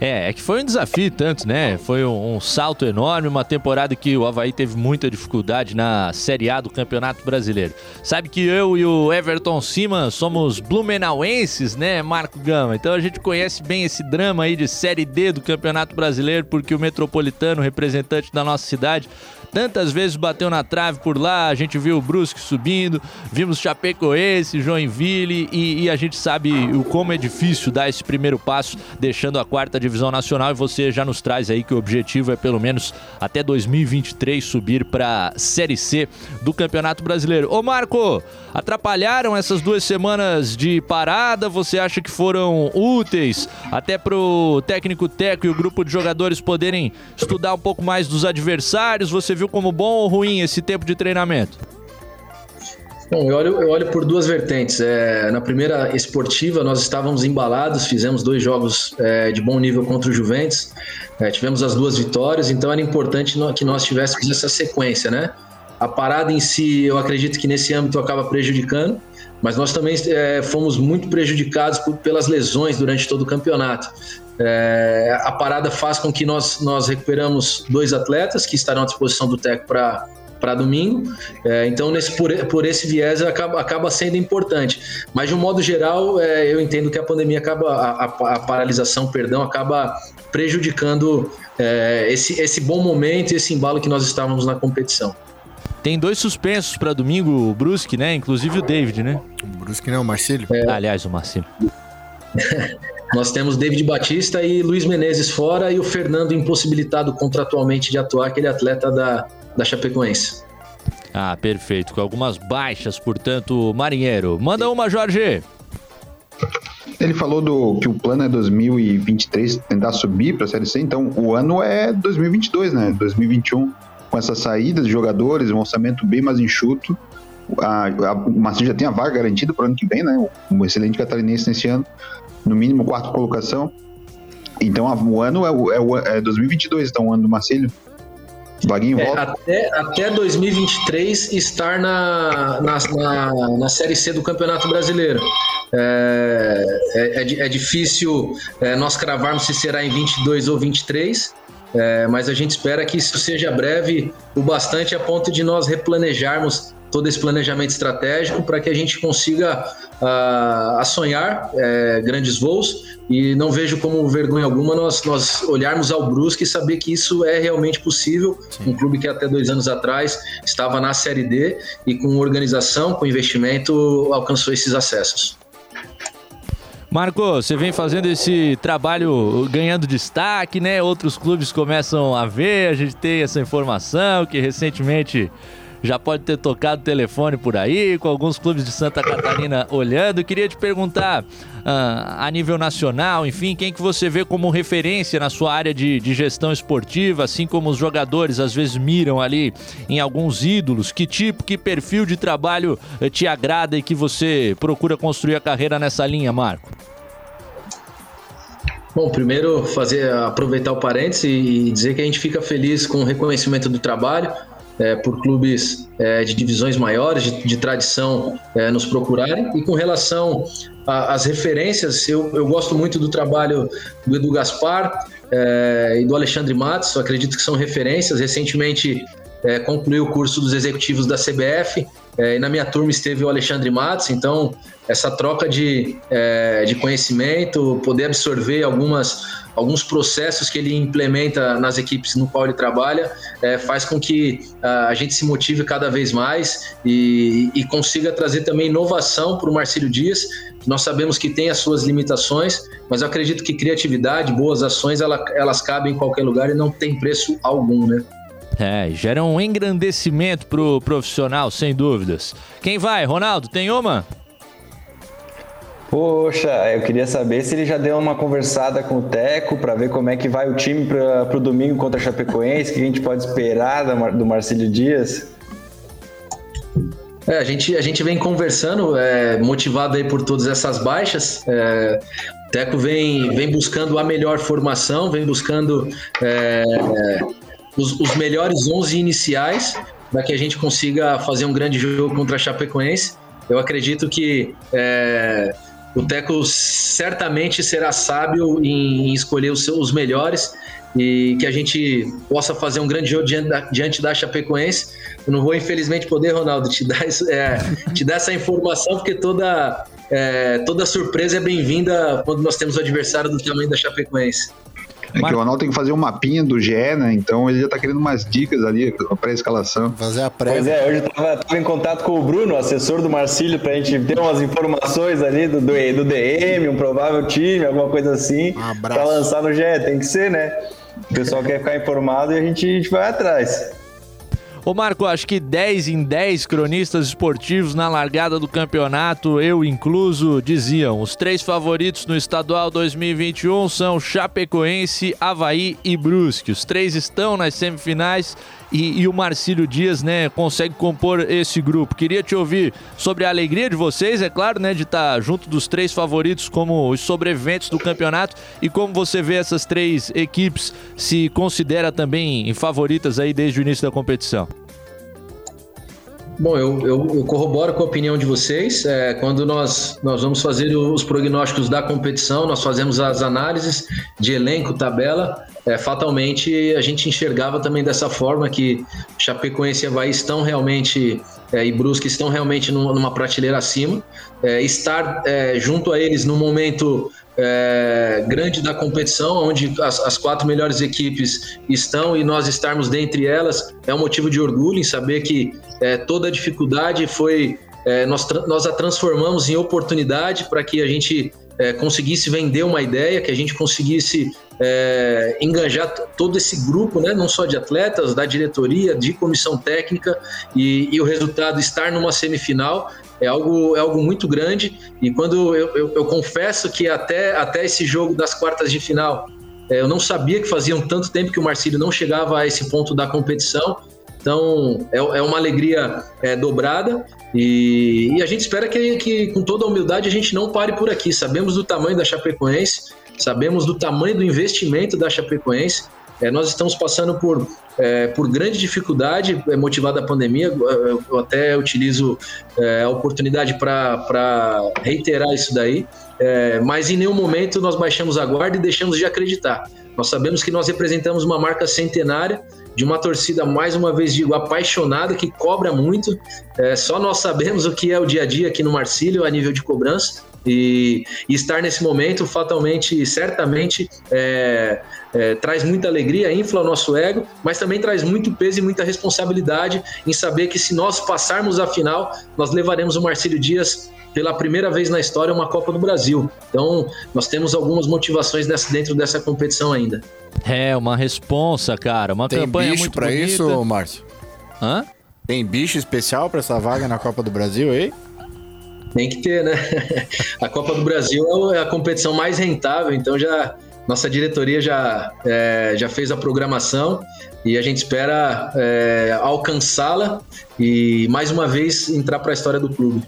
É, é que foi um desafio tanto, né? Foi um, um, salto enorme, uma temporada que o Havaí teve muita dificuldade na Série A do Campeonato Brasileiro. Sabe que eu e o Everton Siman somos blumenauenses, né, Marco Gama? Então a gente conhece bem esse drama aí de Série D do Campeonato Brasileiro, porque o Metropolitano, representante da nossa cidade, tantas vezes bateu na trave por lá, a gente viu o Brusque subindo, vimos Chapecoense, Joinville e, e a gente sabe o como é difícil dar esse primeiro passo, deixando a quarta divisão nacional e você já nos traz aí que o objetivo é pelo menos até 2023 subir para Série C do Campeonato Brasileiro. Ô Marco, atrapalharam essas duas semanas de parada? Você acha que foram úteis até pro técnico Teco e o grupo de jogadores poderem estudar um pouco mais dos adversários? Você viu como bom ou ruim esse tempo de treinamento? Bom, eu olho, eu olho por duas vertentes. É, na primeira esportiva, nós estávamos embalados, fizemos dois jogos é, de bom nível contra o Juventus, é, tivemos as duas vitórias, então era importante que nós tivéssemos essa sequência, né? A parada em si, eu acredito que nesse âmbito acaba prejudicando, mas nós também é, fomos muito prejudicados por, pelas lesões durante todo o campeonato. É, a parada faz com que nós, nós recuperamos dois atletas que estarão à disposição do TEC para para domingo. É, então, nesse, por, por esse viés, acaba, acaba sendo importante. Mas, de um modo geral, é, eu entendo que a pandemia acaba, a, a, a paralisação, perdão, acaba prejudicando é, esse, esse bom momento e esse embalo que nós estávamos na competição. Tem dois suspensos para domingo, o Brusque, né? Inclusive o David, né? O Brusque não, o Marcílio. É. Aliás, o Marcílio. Nós temos David Batista e Luiz Menezes fora e o Fernando impossibilitado contratualmente de atuar, aquele atleta da, da Chapecoense. Ah, perfeito. Com algumas baixas, portanto, Marinheiro. Manda uma, Jorge. Ele falou do que o plano é 2023 tentar subir para a Série C, então o ano é 2022, né? 2021. Com essa saída de jogadores, um orçamento bem mais enxuto. A, a, o Marcinho já tem a vaga garantida para o ano que vem, né? Um excelente catarinense nesse ano, no mínimo quarta colocação. Então o ano é, é, é 2022, então o ano do Marcílio. Vaguinho é, até, até 2023 estar na, na, na, na, Série C do Campeonato Brasileiro. É, é, é, é difícil é, nós cravarmos se será em 22 ou 23, é, mas a gente espera que isso seja breve o bastante a ponto de nós replanejarmos todo esse planejamento estratégico para que a gente consiga uh, a sonhar é, grandes voos e não vejo como vergonha alguma nós, nós olharmos ao Brusque e saber que isso é realmente possível. Sim. Um clube que até dois anos atrás estava na Série D e com organização, com investimento, alcançou esses acessos. Marco, você vem fazendo esse trabalho ganhando destaque, né? Outros clubes começam a ver, a gente tem essa informação que recentemente já pode ter tocado telefone por aí, com alguns clubes de Santa Catarina olhando. Queria te perguntar, uh, a nível nacional, enfim, quem que você vê como referência na sua área de, de gestão esportiva, assim como os jogadores às vezes miram ali em alguns ídolos, que tipo, que perfil de trabalho eh, te agrada e que você procura construir a carreira nessa linha, Marco? Bom, primeiro fazer aproveitar o parênteses e dizer que a gente fica feliz com o reconhecimento do trabalho é, por clubes é, de divisões maiores, de, de tradição, é, nos procurarem. E com relação às referências, eu, eu, gosto muito do trabalho do Edu Gaspar é, e do Alexandre Matos, acredito que são referências. Recentemente é, concluiu o curso dos executivos da CBF é, e na minha turma esteve o Alexandre Matos, então essa troca de, é, de conhecimento, poder absorver algumas, alguns processos que ele implementa nas equipes no qual ele trabalha, é, faz com que a gente se motive cada vez mais e, e consiga trazer também inovação para o Marcílio Dias. Nós sabemos que tem as suas limitações, mas eu acredito que criatividade, boas ações, ela, elas cabem em qualquer lugar e não tem preço algum, né? É, gera um engrandecimento pro profissional, sem dúvidas. Quem vai, Ronaldo? Tem uma? Poxa, eu queria saber se ele já deu uma conversada com o Teco para ver como é que vai o time para o domingo contra a Chapecoense, o que a gente pode esperar do Marcílio Dias. É, a, gente, a gente vem conversando, é, motivado aí por todas essas baixas. É, o Teco vem, vem buscando a melhor formação, vem buscando é, os, os melhores 11 iniciais para que a gente consiga fazer um grande jogo contra a Chapecoense. Eu acredito que é, o Teco certamente será sábio em escolher os, os melhores e que a gente possa fazer um grande jogo diante da, diante da Chapecoense. Eu não vou, infelizmente, poder, Ronaldo, te dar, é, te dar essa informação, porque toda, é, toda surpresa é bem-vinda quando nós temos o adversário do tamanho da Chapecoense. É que o Ronaldo tem que fazer um mapinha do GE, né? Então ele já tá querendo umas dicas ali, a pré-escalação. Fazer a pré. Pois é, hoje eu tava, tava, em contato com o Bruno, assessor do Marcílio, pra gente ter umas informações ali do, do, do DM, um provável time, alguma coisa assim. Um abraço. Pra lançar no GE, tem que ser, né? O pessoal quer ficar informado e a gente, a gente vai atrás. Ô Marco, acho que 10 em 10 cronistas esportivos na largada do campeonato, eu incluso, diziam: os três favoritos no estadual 2021 são Chapecoense, Havaí e Brusque. Os três estão nas semifinais e, e, o Marcílio Dias, né, consegue compor esse grupo. Queria te ouvir sobre a alegria de vocês, é claro, né, de estar junto dos três favoritos como os sobreviventes do campeonato e como você vê essas três equipes se considera também favoritas aí desde o início da competição. Bom, eu, eu, eu, corroboro com a opinião de vocês. É, quando nós, nós vamos fazer os prognósticos da competição, nós fazemos as análises de elenco, tabela. É, fatalmente, a gente enxergava também dessa forma que Chapecoense e Havaí estão realmente, é, e Brusque estão realmente numa, numa prateleira acima. É, estar é, junto a eles no momento é, grande da competição, onde as, as, quatro melhores equipes estão e nós estarmos dentre elas, é um motivo de orgulho em saber que é, toda a dificuldade foi. É, nós, nós a transformamos em oportunidade para que a gente conseguisse vender uma ideia, que a gente conseguisse é, engajar todo esse grupo, né, não só de atletas, da diretoria, de comissão técnica, e, e o resultado estar numa semifinal é algo, é algo muito grande. E quando eu, eu, eu confesso que até, até esse jogo das quartas de final, é, eu não sabia que faziam tanto tempo que o Marcílio não chegava a esse ponto da competição. Então é, é uma alegria é, dobrada e, e, a gente espera que, que, com toda a humildade, a gente não pare por aqui. Sabemos do tamanho da Chapecoense, sabemos do tamanho do investimento da Chapecoense. É, nós estamos passando por, é, por grande dificuldade é, motivada a pandemia. Eu até utilizo é, a oportunidade para reiterar isso daí. É, mas em nenhum momento nós baixamos a guarda e deixamos de acreditar. Nós sabemos que nós representamos uma marca centenária de uma torcida, mais uma vez digo, apaixonada, que cobra muito. É, só nós sabemos o que é o dia a dia aqui no Marcílio a nível de cobrança. E, e estar nesse momento, fatalmente, certamente, é, é, traz muita alegria, infla o nosso ego, mas também traz muito peso e muita responsabilidade em saber que se nós passarmos a final, nós levaremos o Marcílio Dias pela primeira vez na história uma Copa do Brasil. Então, nós temos algumas motivações nessa, dentro dessa competição ainda. É, uma responsa, cara. Uma Tem campanha bicho muito pra bonita. isso, Márcio? Hã? Tem bicho especial pra essa vaga na Copa do Brasil aí? Tem que ter, né? A Copa do Brasil é a competição mais rentável, então já nossa diretoria já, é, já fez a programação e a gente espera é, alcançá-la e mais uma vez entrar para a história do clube.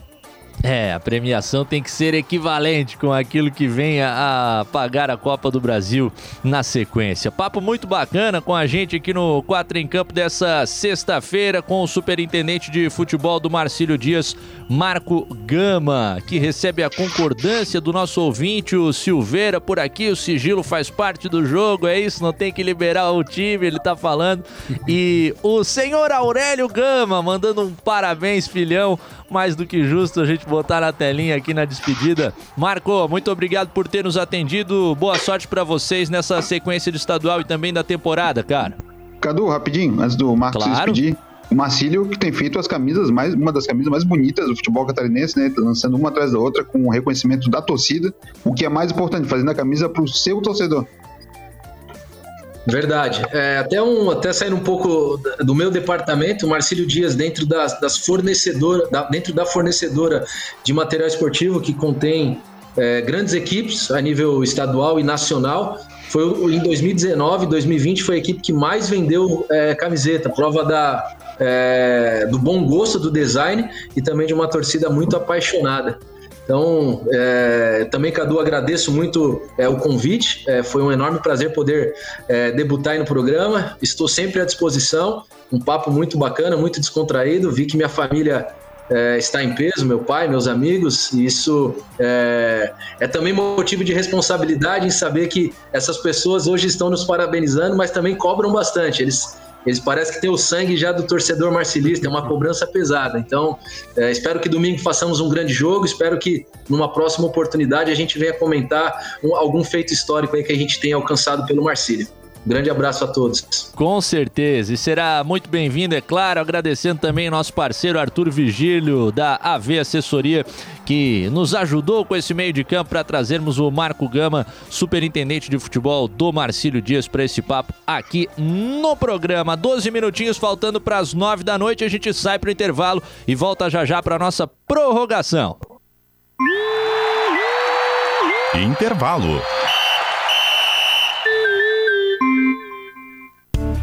É, a premiação tem que ser equivalente com aquilo que venha a pagar a Copa do Brasil na sequência. Papo muito bacana com a gente aqui no 4 em Campo dessa sexta-feira com o superintendente de futebol do Marcílio Dias, Marco Gama, que recebe a concordância do nosso ouvinte, o Silveira, por aqui. O sigilo faz parte do jogo, é isso, não tem que liberar o time, ele tá falando. E o senhor Aurélio Gama mandando um parabéns, filhão mais do que justo a gente botar na telinha aqui na despedida. Marco, muito obrigado por ter nos atendido. Boa sorte para vocês nessa sequência de estadual e também da temporada, cara. Cadu, rapidinho, antes do Marcos Claro. se despedir. O Marcílio que tem feito as camisas mais, uma das camisas mais bonitas do futebol catarinense, né? Tá lançando uma atrás da outra com o reconhecimento da torcida, o que é mais importante, fazendo a camisa pro seu torcedor. Verdade. É, até, um, até saindo um pouco do meu departamento, o Marcílio Dias, dentro das, das fornecedoras, da, dentro da fornecedora de material esportivo que contém é, grandes equipes a nível estadual e nacional, foi em 2019, 2020 foi a equipe que mais vendeu é, camiseta, prova da, é, do bom gosto do design e também de uma torcida muito apaixonada. Então, é, também, Cadu, agradeço muito é, o convite. É, foi um enorme prazer poder é, debutar aí no programa. Estou sempre à disposição. Um papo muito bacana, muito descontraído. Vi que minha família é, está em peso, meu pai, meus amigos. E isso é, é também motivo de responsabilidade em saber que essas pessoas hoje estão nos parabenizando, mas também cobram bastante. Eles eles parecem que têm o sangue já do torcedor marcilista, é uma cobrança pesada. Então, é, espero que domingo façamos um grande jogo, espero que numa próxima oportunidade a gente venha comentar um- algum feito histórico aí que a gente tenha alcançado pelo Marcílio. Grande abraço a todos. Com certeza, e será muito bem-vindo, é claro, agradecendo também nosso parceiro Arthur Vigílio, da AV Assessoria, que nos ajudou com esse meio de campo para trazermos o Marco Gama, superintendente de futebol do Marcílio Dias, para esse papo aqui no programa. 12 minutinhos faltando para as 9 da noite, a gente sai para o intervalo e volta já já para nossa prorrogação. Intervalo.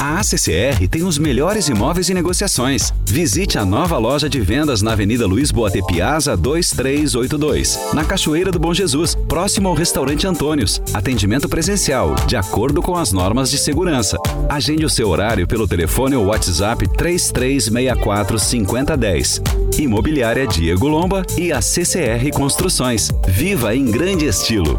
A ACCR tem os melhores imóveis e negociações. Visite a nova loja de vendas na Avenida Luiz Boate Piazza 2382, na Cachoeira do Bom Jesus, próximo ao restaurante Antônios. Atendimento presencial, de acordo com as normas de segurança. Agende o seu horário pelo telefone ou WhatsApp 3364 5010. Imobiliária Diego Lomba e a CCR Construções. Viva em grande estilo.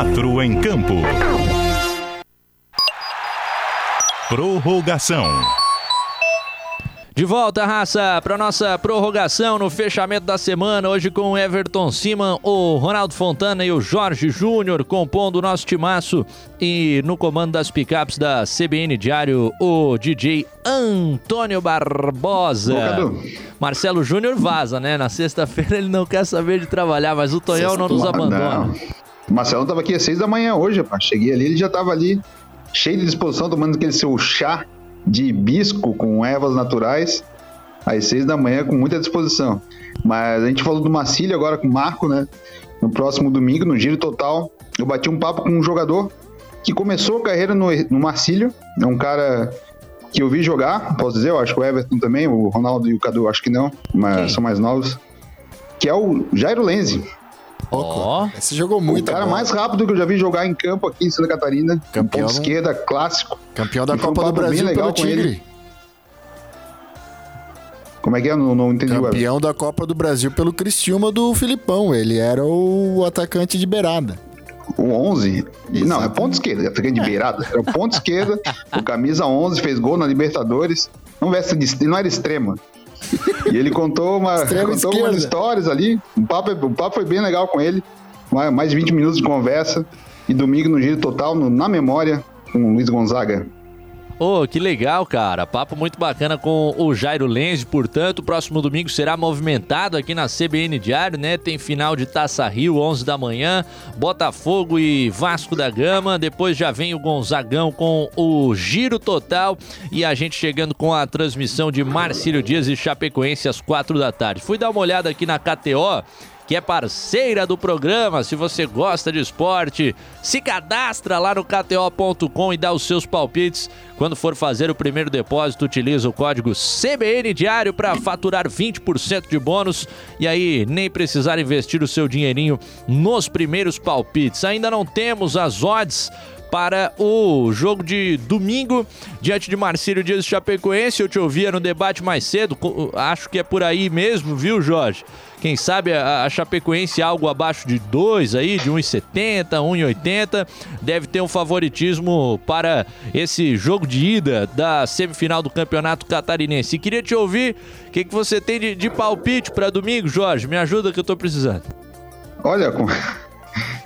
Quatro em campo. Prorrogação. De volta, raça, para nossa prorrogação no fechamento da semana, hoje com o Everton Siman, o Ronaldo Fontana e o Jorge Júnior compondo o nosso timaço e no comando das picapes da CBN Diário, o DJ Antônio Barbosa. Marcelo Júnior vaza, né? Na sexta-feira ele não quer saber de trabalhar, mas o Tonhão não nos abandona. Não. O Marcelo tava aqui às seis da manhã hoje, rapaz. Cheguei ali, ele já tava ali, cheio de disposição, tomando aquele seu chá de hibisco com ervas naturais, às seis da manhã, com muita disposição. Mas a gente falou do Marcílio agora com o Marco, né? No próximo domingo, no Giro Total, eu bati um papo com um jogador que começou a carreira no, no Marcílio. É um cara que eu vi jogar, posso dizer, eu acho que o Everton também, o Ronaldo e o Cadu, acho que não, mas Quem? são mais novos. Que é o Jairo Lenzi. Ó, oh, esse jogou muito. O cara bola. mais rápido que eu já vi jogar em campo aqui em Santa Catarina. Campeão. Ponto esquerda, clássico. Campeão da Copa um do Brasil pelo Tigre. Como é que é? Não, não entendi. Campeão da Copa do Brasil pelo Cristiúma do Filipão. Ele era o atacante de beirada. O 11? Exatamente. Não, é ponto esquerda, atacante de beirada. Era ponto esquerda, o camisa 11, fez gol na Libertadores. Não, não era extrema. E ele contou, uma, contou umas histórias ali. O papo, o papo foi bem legal com ele. Mais de 20 minutos de conversa. E domingo no Giro Total, no, na memória, com o Luiz Gonzaga. Ô, oh, que legal, cara. Papo muito bacana com o Jairo Lenz. Portanto, próximo domingo será movimentado aqui na CBN Diário, né? Tem final de Taça Rio, 11 da manhã, Botafogo e Vasco da Gama. Depois já vem o Gonzagão com o Giro Total e a gente chegando com a transmissão de Marcílio Dias e Chapecoense às 4 da tarde. Fui dar uma olhada aqui na KTO que é parceira do programa. Se você gosta de esporte, se cadastra lá no KTO.com e dá os seus palpites. Quando for fazer o primeiro depósito, utiliza o código CBN Diário para faturar 20% de bônus e aí nem precisar investir o seu dinheirinho nos primeiros palpites. Ainda não temos as odds para o jogo de domingo diante de Marcílio Dias Chapecoense. Eu te ouvia no debate mais cedo, acho que é por aí mesmo, viu, Jorge? Quem sabe a, Chapecoense algo abaixo de 2 aí, de 1,70, 1,80, deve ter um favoritismo para esse jogo de ida da semifinal do Campeonato Catarinense. E queria te ouvir o que, que você tem de, de palpite para domingo, Jorge. Me ajuda que eu tô precisando. Olha,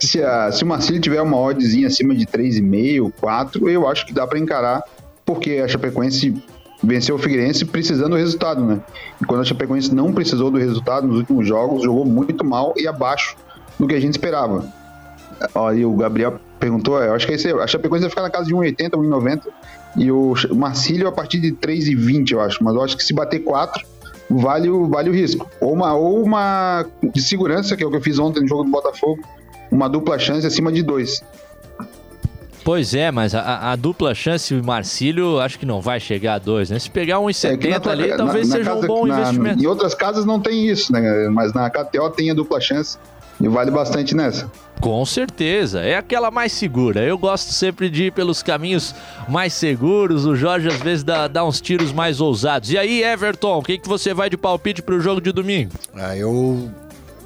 se, a, se o Marcílio tiver uma oddzinha acima de 3,5, 4, eu acho que dá para encarar, porque a Chapecoense venceu o Figueirense precisando do resultado, né? E quando a Chapecoense não precisou do resultado nos últimos jogos, jogou muito mal e abaixo do que a gente esperava. Aí o Gabriel perguntou, eu acho que esse, a Chapecoense vai ficar na casa de 1,80, 1,90 e o Marcílio a partir de 3,20, eu acho. Mas eu acho que se bater 4, vale o, vale o risco. Ou uma, ou uma de segurança, que é o que eu fiz ontem no jogo do Botafogo, uma dupla chance acima de 2. Pois é, mas a, a dupla chance Marcílio acho que não vai chegar a 2, né? Se pegar 1,70 é ali, na, talvez na, seja casa, um bom na, investimento. Em outras casas não tem isso, né? Mas na KTO tem a dupla chance e vale bastante nessa. Com certeza, é aquela mais segura. Eu gosto sempre de ir pelos caminhos mais seguros. O Jorge às vezes dá, dá uns tiros mais ousados. E aí, Everton, o que, que você vai de palpite para o jogo de domingo? Ah, eu,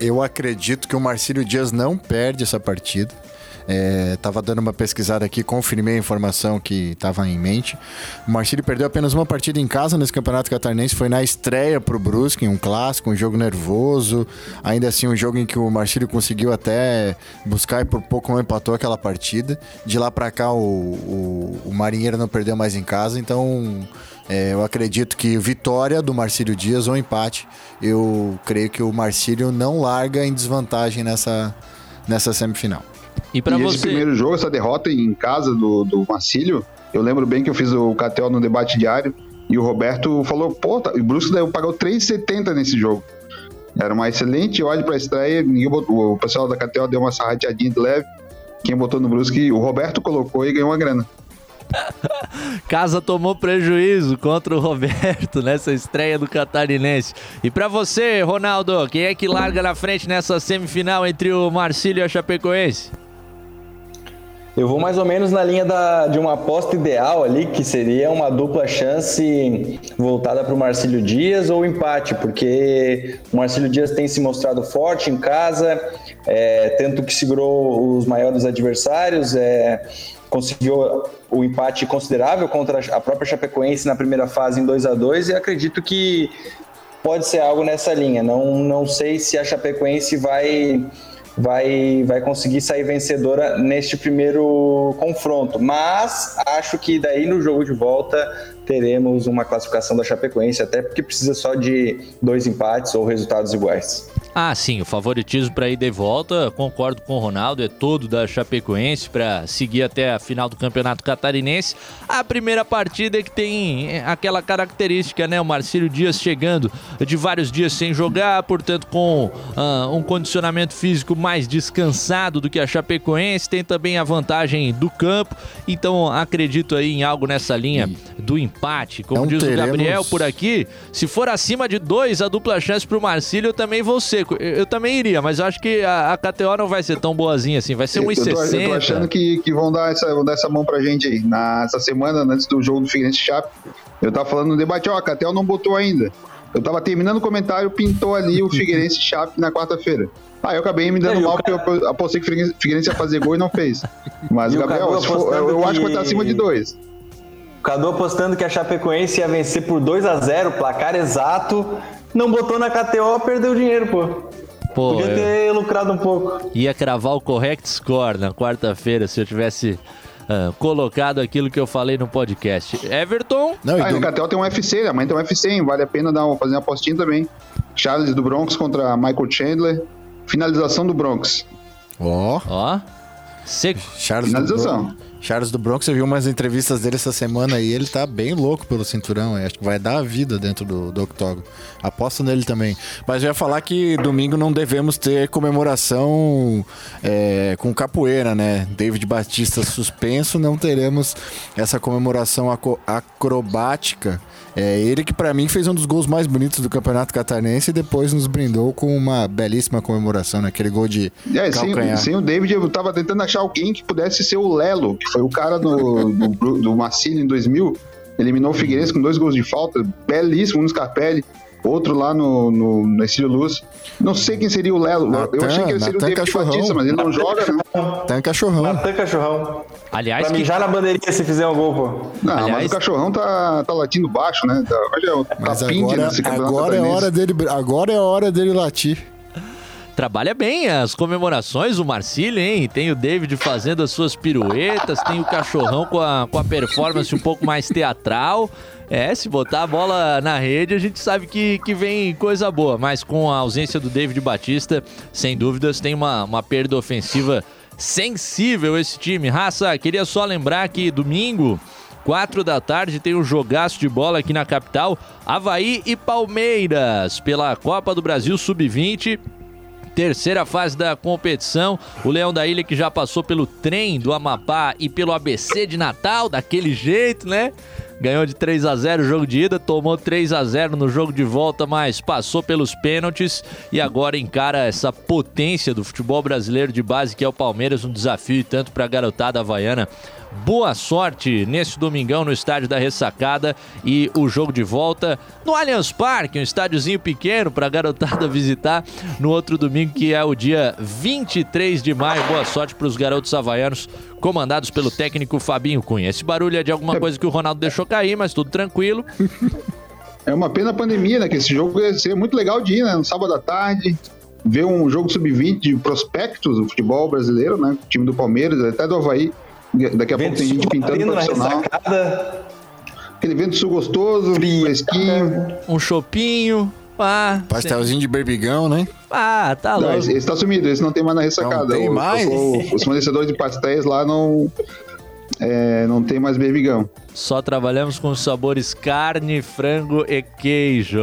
eu acredito que o Marcílio Dias não perde essa partida. É, tava dando uma pesquisada aqui, confirmei a informação que estava em mente. O Marcílio perdeu apenas uma partida em casa nesse Campeonato Catarinense, foi na estreia pro Brusque, um clássico, um jogo nervoso. Ainda assim, um jogo em que o Marcílio conseguiu até buscar e por pouco não empatou aquela partida. De lá para cá, o, o, o Marinheiro não perdeu mais em casa, então é, eu acredito que vitória do Marcílio Dias ou empate. Eu creio que o Marcílio não larga em desvantagem nessa, nessa semifinal. E para você? Esse primeiro jogo, essa derrota em casa do, do Marcílio, eu lembro bem que eu fiz o Catel no debate diário e o Roberto falou: pô, tá, o Brusque pagou 3,70 nesse jogo. Era uma excelente olho para a estreia. Botou, o pessoal da Catel deu uma sarrateadinha de leve. Quem botou no Brusque, o Roberto colocou e ganhou uma grana. Casa tomou prejuízo contra o Roberto nessa estreia do Catarinense. E para você, Ronaldo, quem é que larga na frente nessa semifinal entre o Marcílio e a Chapecoense? Eu vou mais ou menos na linha da, de uma aposta ideal ali, que seria uma dupla chance voltada para o Marcílio Dias ou empate, porque o Marcílio Dias tem se mostrado forte em casa, é, tanto que segurou os maiores adversários, é, conseguiu o empate considerável contra a própria Chapecoense na primeira fase em 2 a 2 e acredito que pode ser algo nessa linha. Não, não sei se a Chapecoense vai vai, vai conseguir sair vencedora neste primeiro confronto. Mas acho que daí no jogo de volta teremos uma classificação da Chapecoense, até porque precisa só de dois empates ou resultados iguais. Ah, sim, o favoritismo para ir de volta, concordo com o Ronaldo, é todo da Chapecoense para seguir até a final do Campeonato Catarinense. A primeira partida é que tem é, aquela característica, né? O Marcílio Dias chegando de vários dias sem jogar, portanto, com uh, um condicionamento físico mais descansado do que a Chapecoense, tem também a vantagem do campo, então acredito aí em algo nessa linha do empate. Como Não diz teremos... o Gabriel por aqui, se for acima de dois, a dupla chance para o Marcílio, eu também vou ser eu também iria, mas eu acho que a, a KTO não vai ser tão boazinha assim. Vai ser 1,60. Eu, eu tô achando que, que vão dar essa, vão dar essa mão pra gente aí. Nessa semana, antes do jogo do Figueirense Chape, eu tava falando no debate, ó, a KTO não botou ainda. Eu tava terminando o comentário, pintou ali o Figueirense Chape na quarta-feira. Ah, eu acabei me dando mal porque eu apostei que o Figueirense ia fazer gol e não fez. Mas, Gabriel, for, eu, eu acho que vai estar acima de dois. O Cadu apostando que a Chapecoense ia vencer por 2 a 0 placar exato não botou na KTO, perdeu dinheiro, pô. Pô, Podia ter lucrado um pouco. Ia cravar o correct score na quarta-feira se eu tivesse uh, colocado aquilo que eu falei no podcast. Everton? Não, ah, do... KTO tem um FC, amanhã tem um FC, hein? Vale a pena dar, fazer uma apostinha também. Charles do Bronx contra Michael Chandler. Finalização do Bronx. Ó. Oh. Ó. Oh. Charles Finalização. Charles do Bronx, eu vi umas entrevistas dele essa semana e ele tá bem louco pelo cinturão. Acho que vai dar a vida dentro do, do octógono. Aposto nele também. Mas eu ia falar que domingo não devemos ter comemoração é, com capoeira, né? David Batista suspenso, não teremos essa comemoração acrobática é ele que para mim fez um dos gols mais bonitos do Campeonato Catarinense e depois nos brindou com uma belíssima comemoração, naquele né? gol de é, calcanhar. Sem, sem, o David, eu tava tentando achar alguém que pudesse ser o Lelo, que foi o cara do, do, do em 2000. Eliminou o Figueirense com dois gols de falta, belíssimo, um no Scarpelli outro lá no, no, no Estilo Luz. Não sei quem seria o Lelo. Natan, eu achei que ele seria Natan o David Cachorrão. Batista, mas ele não joga, né? Natan Cachorrão. Natan Cachorrão. Aliás, pra que... mijar na bandeirinha se fizer um gol, pô. Não, Aliás... mas o Cachorrão tá, tá latindo baixo, né? Tá, mas é, tá mas agora, agora é hora dele, agora é hora dele latir. trabalha bem as comemorações, o Marcílio, hein? Tem o David fazendo as suas piruetas, tem o cachorrão com a, com a performance um pouco mais teatral. É, se botar a bola na rede, a gente sabe que, que vem coisa boa, mas com a ausência do David Batista, sem dúvidas, tem uma, uma perda ofensiva sensível esse time. Raça, queria só lembrar que domingo. 4 da tarde tem um jogaço de bola aqui na capital, Havaí e Palmeiras, pela Copa do Brasil Sub-20 terceira fase da competição. O Leão da Ilha que já passou pelo trem do Amapá e pelo ABC de Natal, daquele jeito, né? Ganhou de 3 a 0 o jogo de ida, tomou 3 a 0 no jogo de volta, mas passou pelos pênaltis e agora encara essa potência do futebol brasileiro de base que é o Palmeiras, um desafio tanto para a garotada havaiana Boa sorte nesse domingão no estádio da Ressacada e o jogo de volta no Allianz Parque, um estádiozinho pequeno para a garotada visitar no outro domingo, que é o dia 23 de maio. Boa sorte para os garotos havaianos comandados pelo técnico Fabinho Cunha. Esse barulho é de alguma coisa que o Ronaldo deixou cair, mas tudo tranquilo. É uma pena a pandemia, né? Que esse jogo ia ser muito legal de ir, né? No sábado à tarde, ver um jogo sub-20 de prospectos do futebol brasileiro, né? O time do Palmeiras, até do Havaí. Daqui a vento pouco tem gente pintando profissional. Aquele vento sul gostoso, Fria, fresquinho. Um chopinho. Ah, Pastelzinho de berbigão, né? Ah, tá louco. Esse, esse tá sumido, esse não tem mais na ressacada. Não tem o, mais? O, os fornecedores de pastéis lá não. É, não tem mais berbigão. Só trabalhamos com sabores carne, frango e queijo.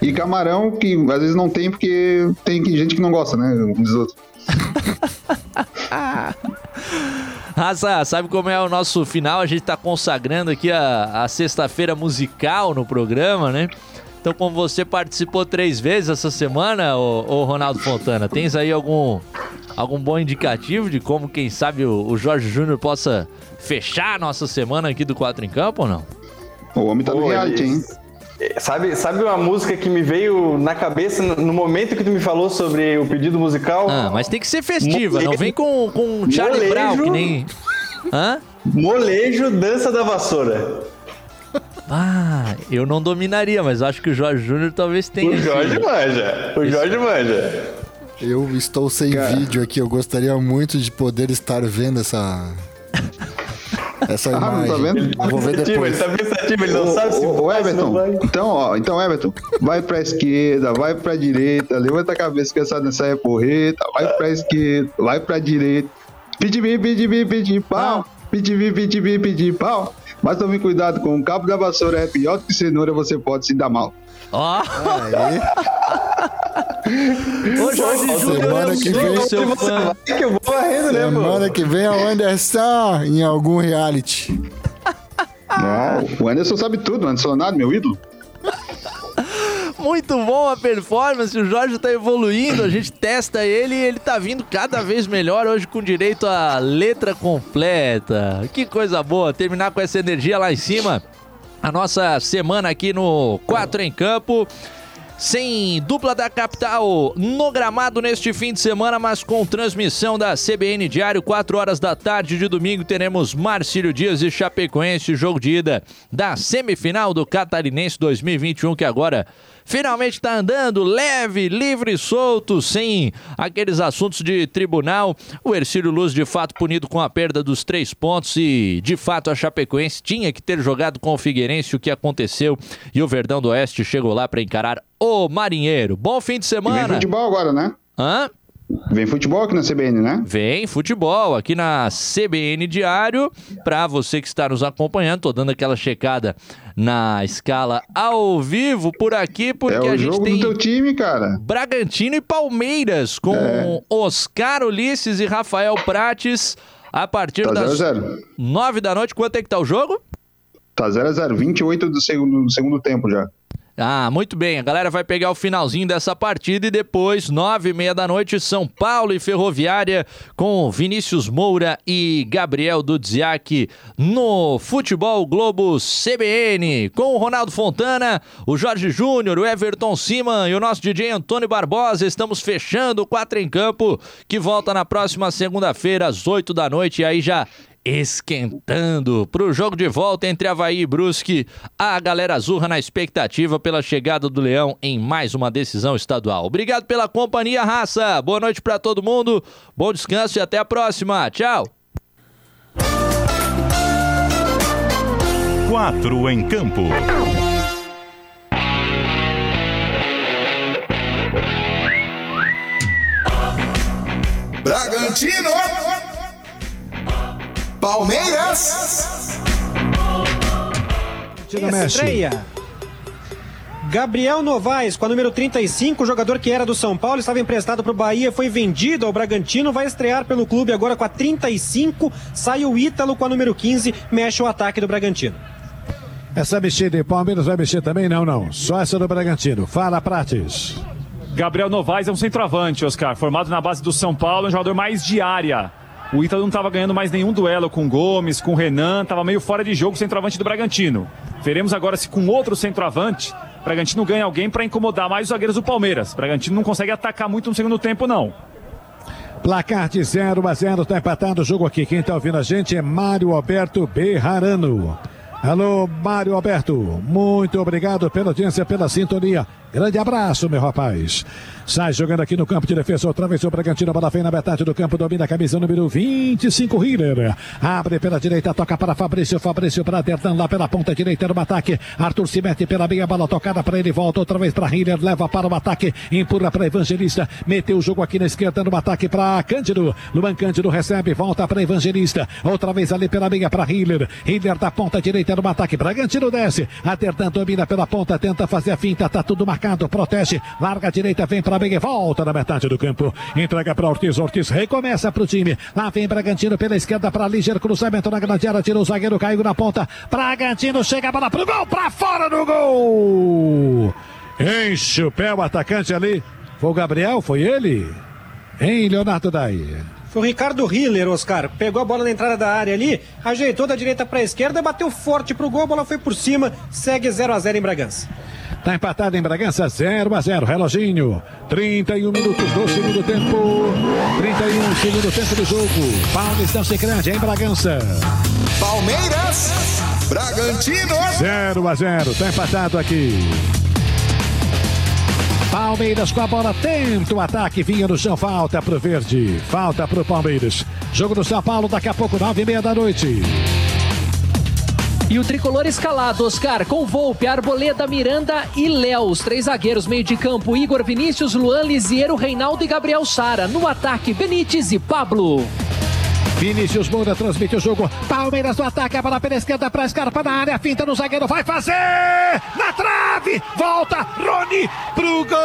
E camarão, que às vezes não tem porque tem gente que não gosta, né? Um dos outros. Raça, sabe como é o nosso final? A gente tá consagrando aqui a, a sexta-feira musical no programa, né? Então, como você participou três vezes essa semana, ô, ô Ronaldo Fontana, tens aí algum, algum bom indicativo de como, quem sabe, o, o Jorge Júnior possa fechar a nossa semana aqui do Quatro em Campo ou não? O homem tá no reality, hein? Sabe, sabe uma música que me veio na cabeça no momento que tu me falou sobre o pedido musical? Ah, mas tem que ser festiva, Molejo. não vem com, com Charlie Molejo. Brown, que nem. Hã? Molejo, dança da vassoura. Ah, eu não dominaria, mas acho que o Jorge Júnior talvez tenha. O Jorge manja. O Jorge manja. Eu estou sem Cara. vídeo aqui, eu gostaria muito de poder estar vendo essa. Essa ah, imagem. Tá vendo? Eu vou ver depois. Ele tá pensativo, ele não sabe se ô, Everton, então, ó, então, Everton, vai pra esquerda, vai pra direita, levanta a cabeça que essa dança é porreta, vai pra esquerda, vai pra direita. Pedi, pedi, pedi, pedi, pau. Pedi, pedi, pedi, pedi, pau. Mas tome cuidado com o cabo da vassoura, é pior do que cenoura, você pode se dar mal. Ó! Ô, Jorge Júnior, semana que vem, seu fã. que eu vou varrendo, né, Semana que vem é o Anderson em algum reality. Não, o Anderson sabe tudo, o Anderson Leonardo, meu ídolo. Muito bom a performance, o Jorge tá evoluindo, a gente testa ele e ele tá vindo cada vez melhor hoje com direito à letra completa. Que coisa boa, terminar com essa energia lá em cima. A nossa semana aqui no 4 em Campo sem dupla da capital no gramado neste fim de semana, mas com transmissão da CBN Diário, 4 horas da tarde de domingo, teremos Marcílio Dias e Chapecoense, jogo de ida da semifinal do Catarinense 2021, que agora finalmente está andando leve, livre e solto, sem aqueles assuntos de tribunal. O Ercílio Luz, de fato, punido com a perda dos três pontos e, de fato, a Chapecoense tinha que ter jogado com o Figueirense, o que aconteceu, e o Verdão do Oeste chegou lá para encarar o Marinheiro. Bom fim de semana. E vem futebol agora, né? Hã? Vem futebol aqui na CBN, né? Vem futebol aqui na CBN Diário. Para você que está nos acompanhando, tô dando aquela checada na escala ao vivo por aqui, porque é a gente tem do teu time, cara. Bragantino e Palmeiras com é. Oscar Ulisses e Rafael Prates a partir tá das 9 da noite. Quanto é que tá o jogo? Tá 0 a 0 28 do segundo, do segundo tempo já. Ah, muito bem. A galera vai pegar o finalzinho dessa partida e depois, nove e meia da noite, São Paulo e Ferroviária com Vinícius Moura e Gabriel Dudziak no Futebol Globo CBN com o Ronaldo Fontana, o Jorge Júnior, o Everton Siman e o nosso DJ Antônio Barbosa. Estamos fechando o Quatro em Campo que volta na próxima segunda-feira às oito da noite e aí já esquentando para o jogo de volta entre Havaí e Brusque. A galera azurra na expectativa pela chegada do Leão em mais uma decisão estadual. Obrigado pela companhia, raça. Boa noite para todo mundo. Bom descanso e até a próxima. Tchau. Quatro em campo. Bragantino. Palmeiras. Estreia. Gabriel Novaes, com a número 35, jogador que era do São Paulo, estava emprestado para o Bahia, foi vendido ao Bragantino, vai estrear pelo clube agora com a 35. Sai o Ítalo com a número 15, mexe o ataque do Bragantino. Essa mexida em Palmeiras vai mexer também? Não, não. Só essa do Bragantino. Fala, Prates. Gabriel Novaes é um centroavante, Oscar, formado na base do São Paulo, um jogador mais de área. O Ítalo não estava ganhando mais nenhum duelo com o Gomes, com o Renan, estava meio fora de jogo o centroavante do Bragantino. Veremos agora se com outro centroavante, Bragantino ganha alguém para incomodar mais os zagueiros do Palmeiras. Bragantino não consegue atacar muito no segundo tempo, não. Placar de 0 a 0, está empatado o jogo aqui. Quem está ouvindo a gente é Mário Alberto Berrarano. Alô, Mário Alberto, muito obrigado pela audiência, pela sintonia. Grande abraço, meu rapaz. Sai jogando aqui no campo de defesa. Vez o Bragantino. Bola vem na metade do campo. Domina a camisa número 25, Hiller. Abre pela direita. Toca para Fabrício. Fabrício para Dertan lá pela ponta direita no ataque. Arthur se mete pela meia bola tocada para ele. Volta outra vez para Hiller. Leva para o ataque. Empurra para Evangelista. Meteu o jogo aqui na esquerda no ataque para Cândido. Luan Cândido recebe. Volta para Evangelista. Outra vez ali pela meia para Hiller. Hiller da ponta direita no ataque. Bragantino desce. A Dertan domina pela ponta. Tenta fazer a finta. Tá tudo marcado. Protege. Larga a direita. Vem para Big volta na metade do campo. Entrega para Ortiz. Ortiz recomeça para o time. Lá vem Bragantino pela esquerda para Liger. Cruzamento na grande área. Tira o zagueiro. Caiu na ponta. Bragantino chega a bola pro gol. Para fora do gol. Enche o pé o atacante ali. Foi o Gabriel? Foi ele? Hein, Leonardo Daí? Foi o Ricardo Hiller, Oscar. Pegou a bola na entrada da área ali, ajeitou da direita para a esquerda, bateu forte pro gol, a bola foi por cima, segue 0 a 0 em Bragança. Tá empatado em Bragança, 0 a 0. Reloginho. 31 minutos do segundo tempo. 31 segundo tempo do jogo. Paulistão Secrete em Bragança. Palmeiras. Bragantino. 0 a 0. Tá empatado aqui. Palmeiras com a bola, tenta o ataque, vinha no chão, falta pro Verde, falta pro Palmeiras. Jogo do São Paulo, daqui a pouco, nove e meia da noite. E o tricolor escalado, Oscar, com Volpe, Arboleda, Miranda e Léo. Os três zagueiros, meio de campo, Igor Vinícius, Luan Lisiero, Reinaldo e Gabriel Sara. No ataque, Benítez e Pablo. Vinícius Moura transmite o jogo. Palmeiras no ataque, a bola pela esquerda para Scarpa na área, finta no zagueiro, vai fazer! Na trave! Volta, Rony pro gol!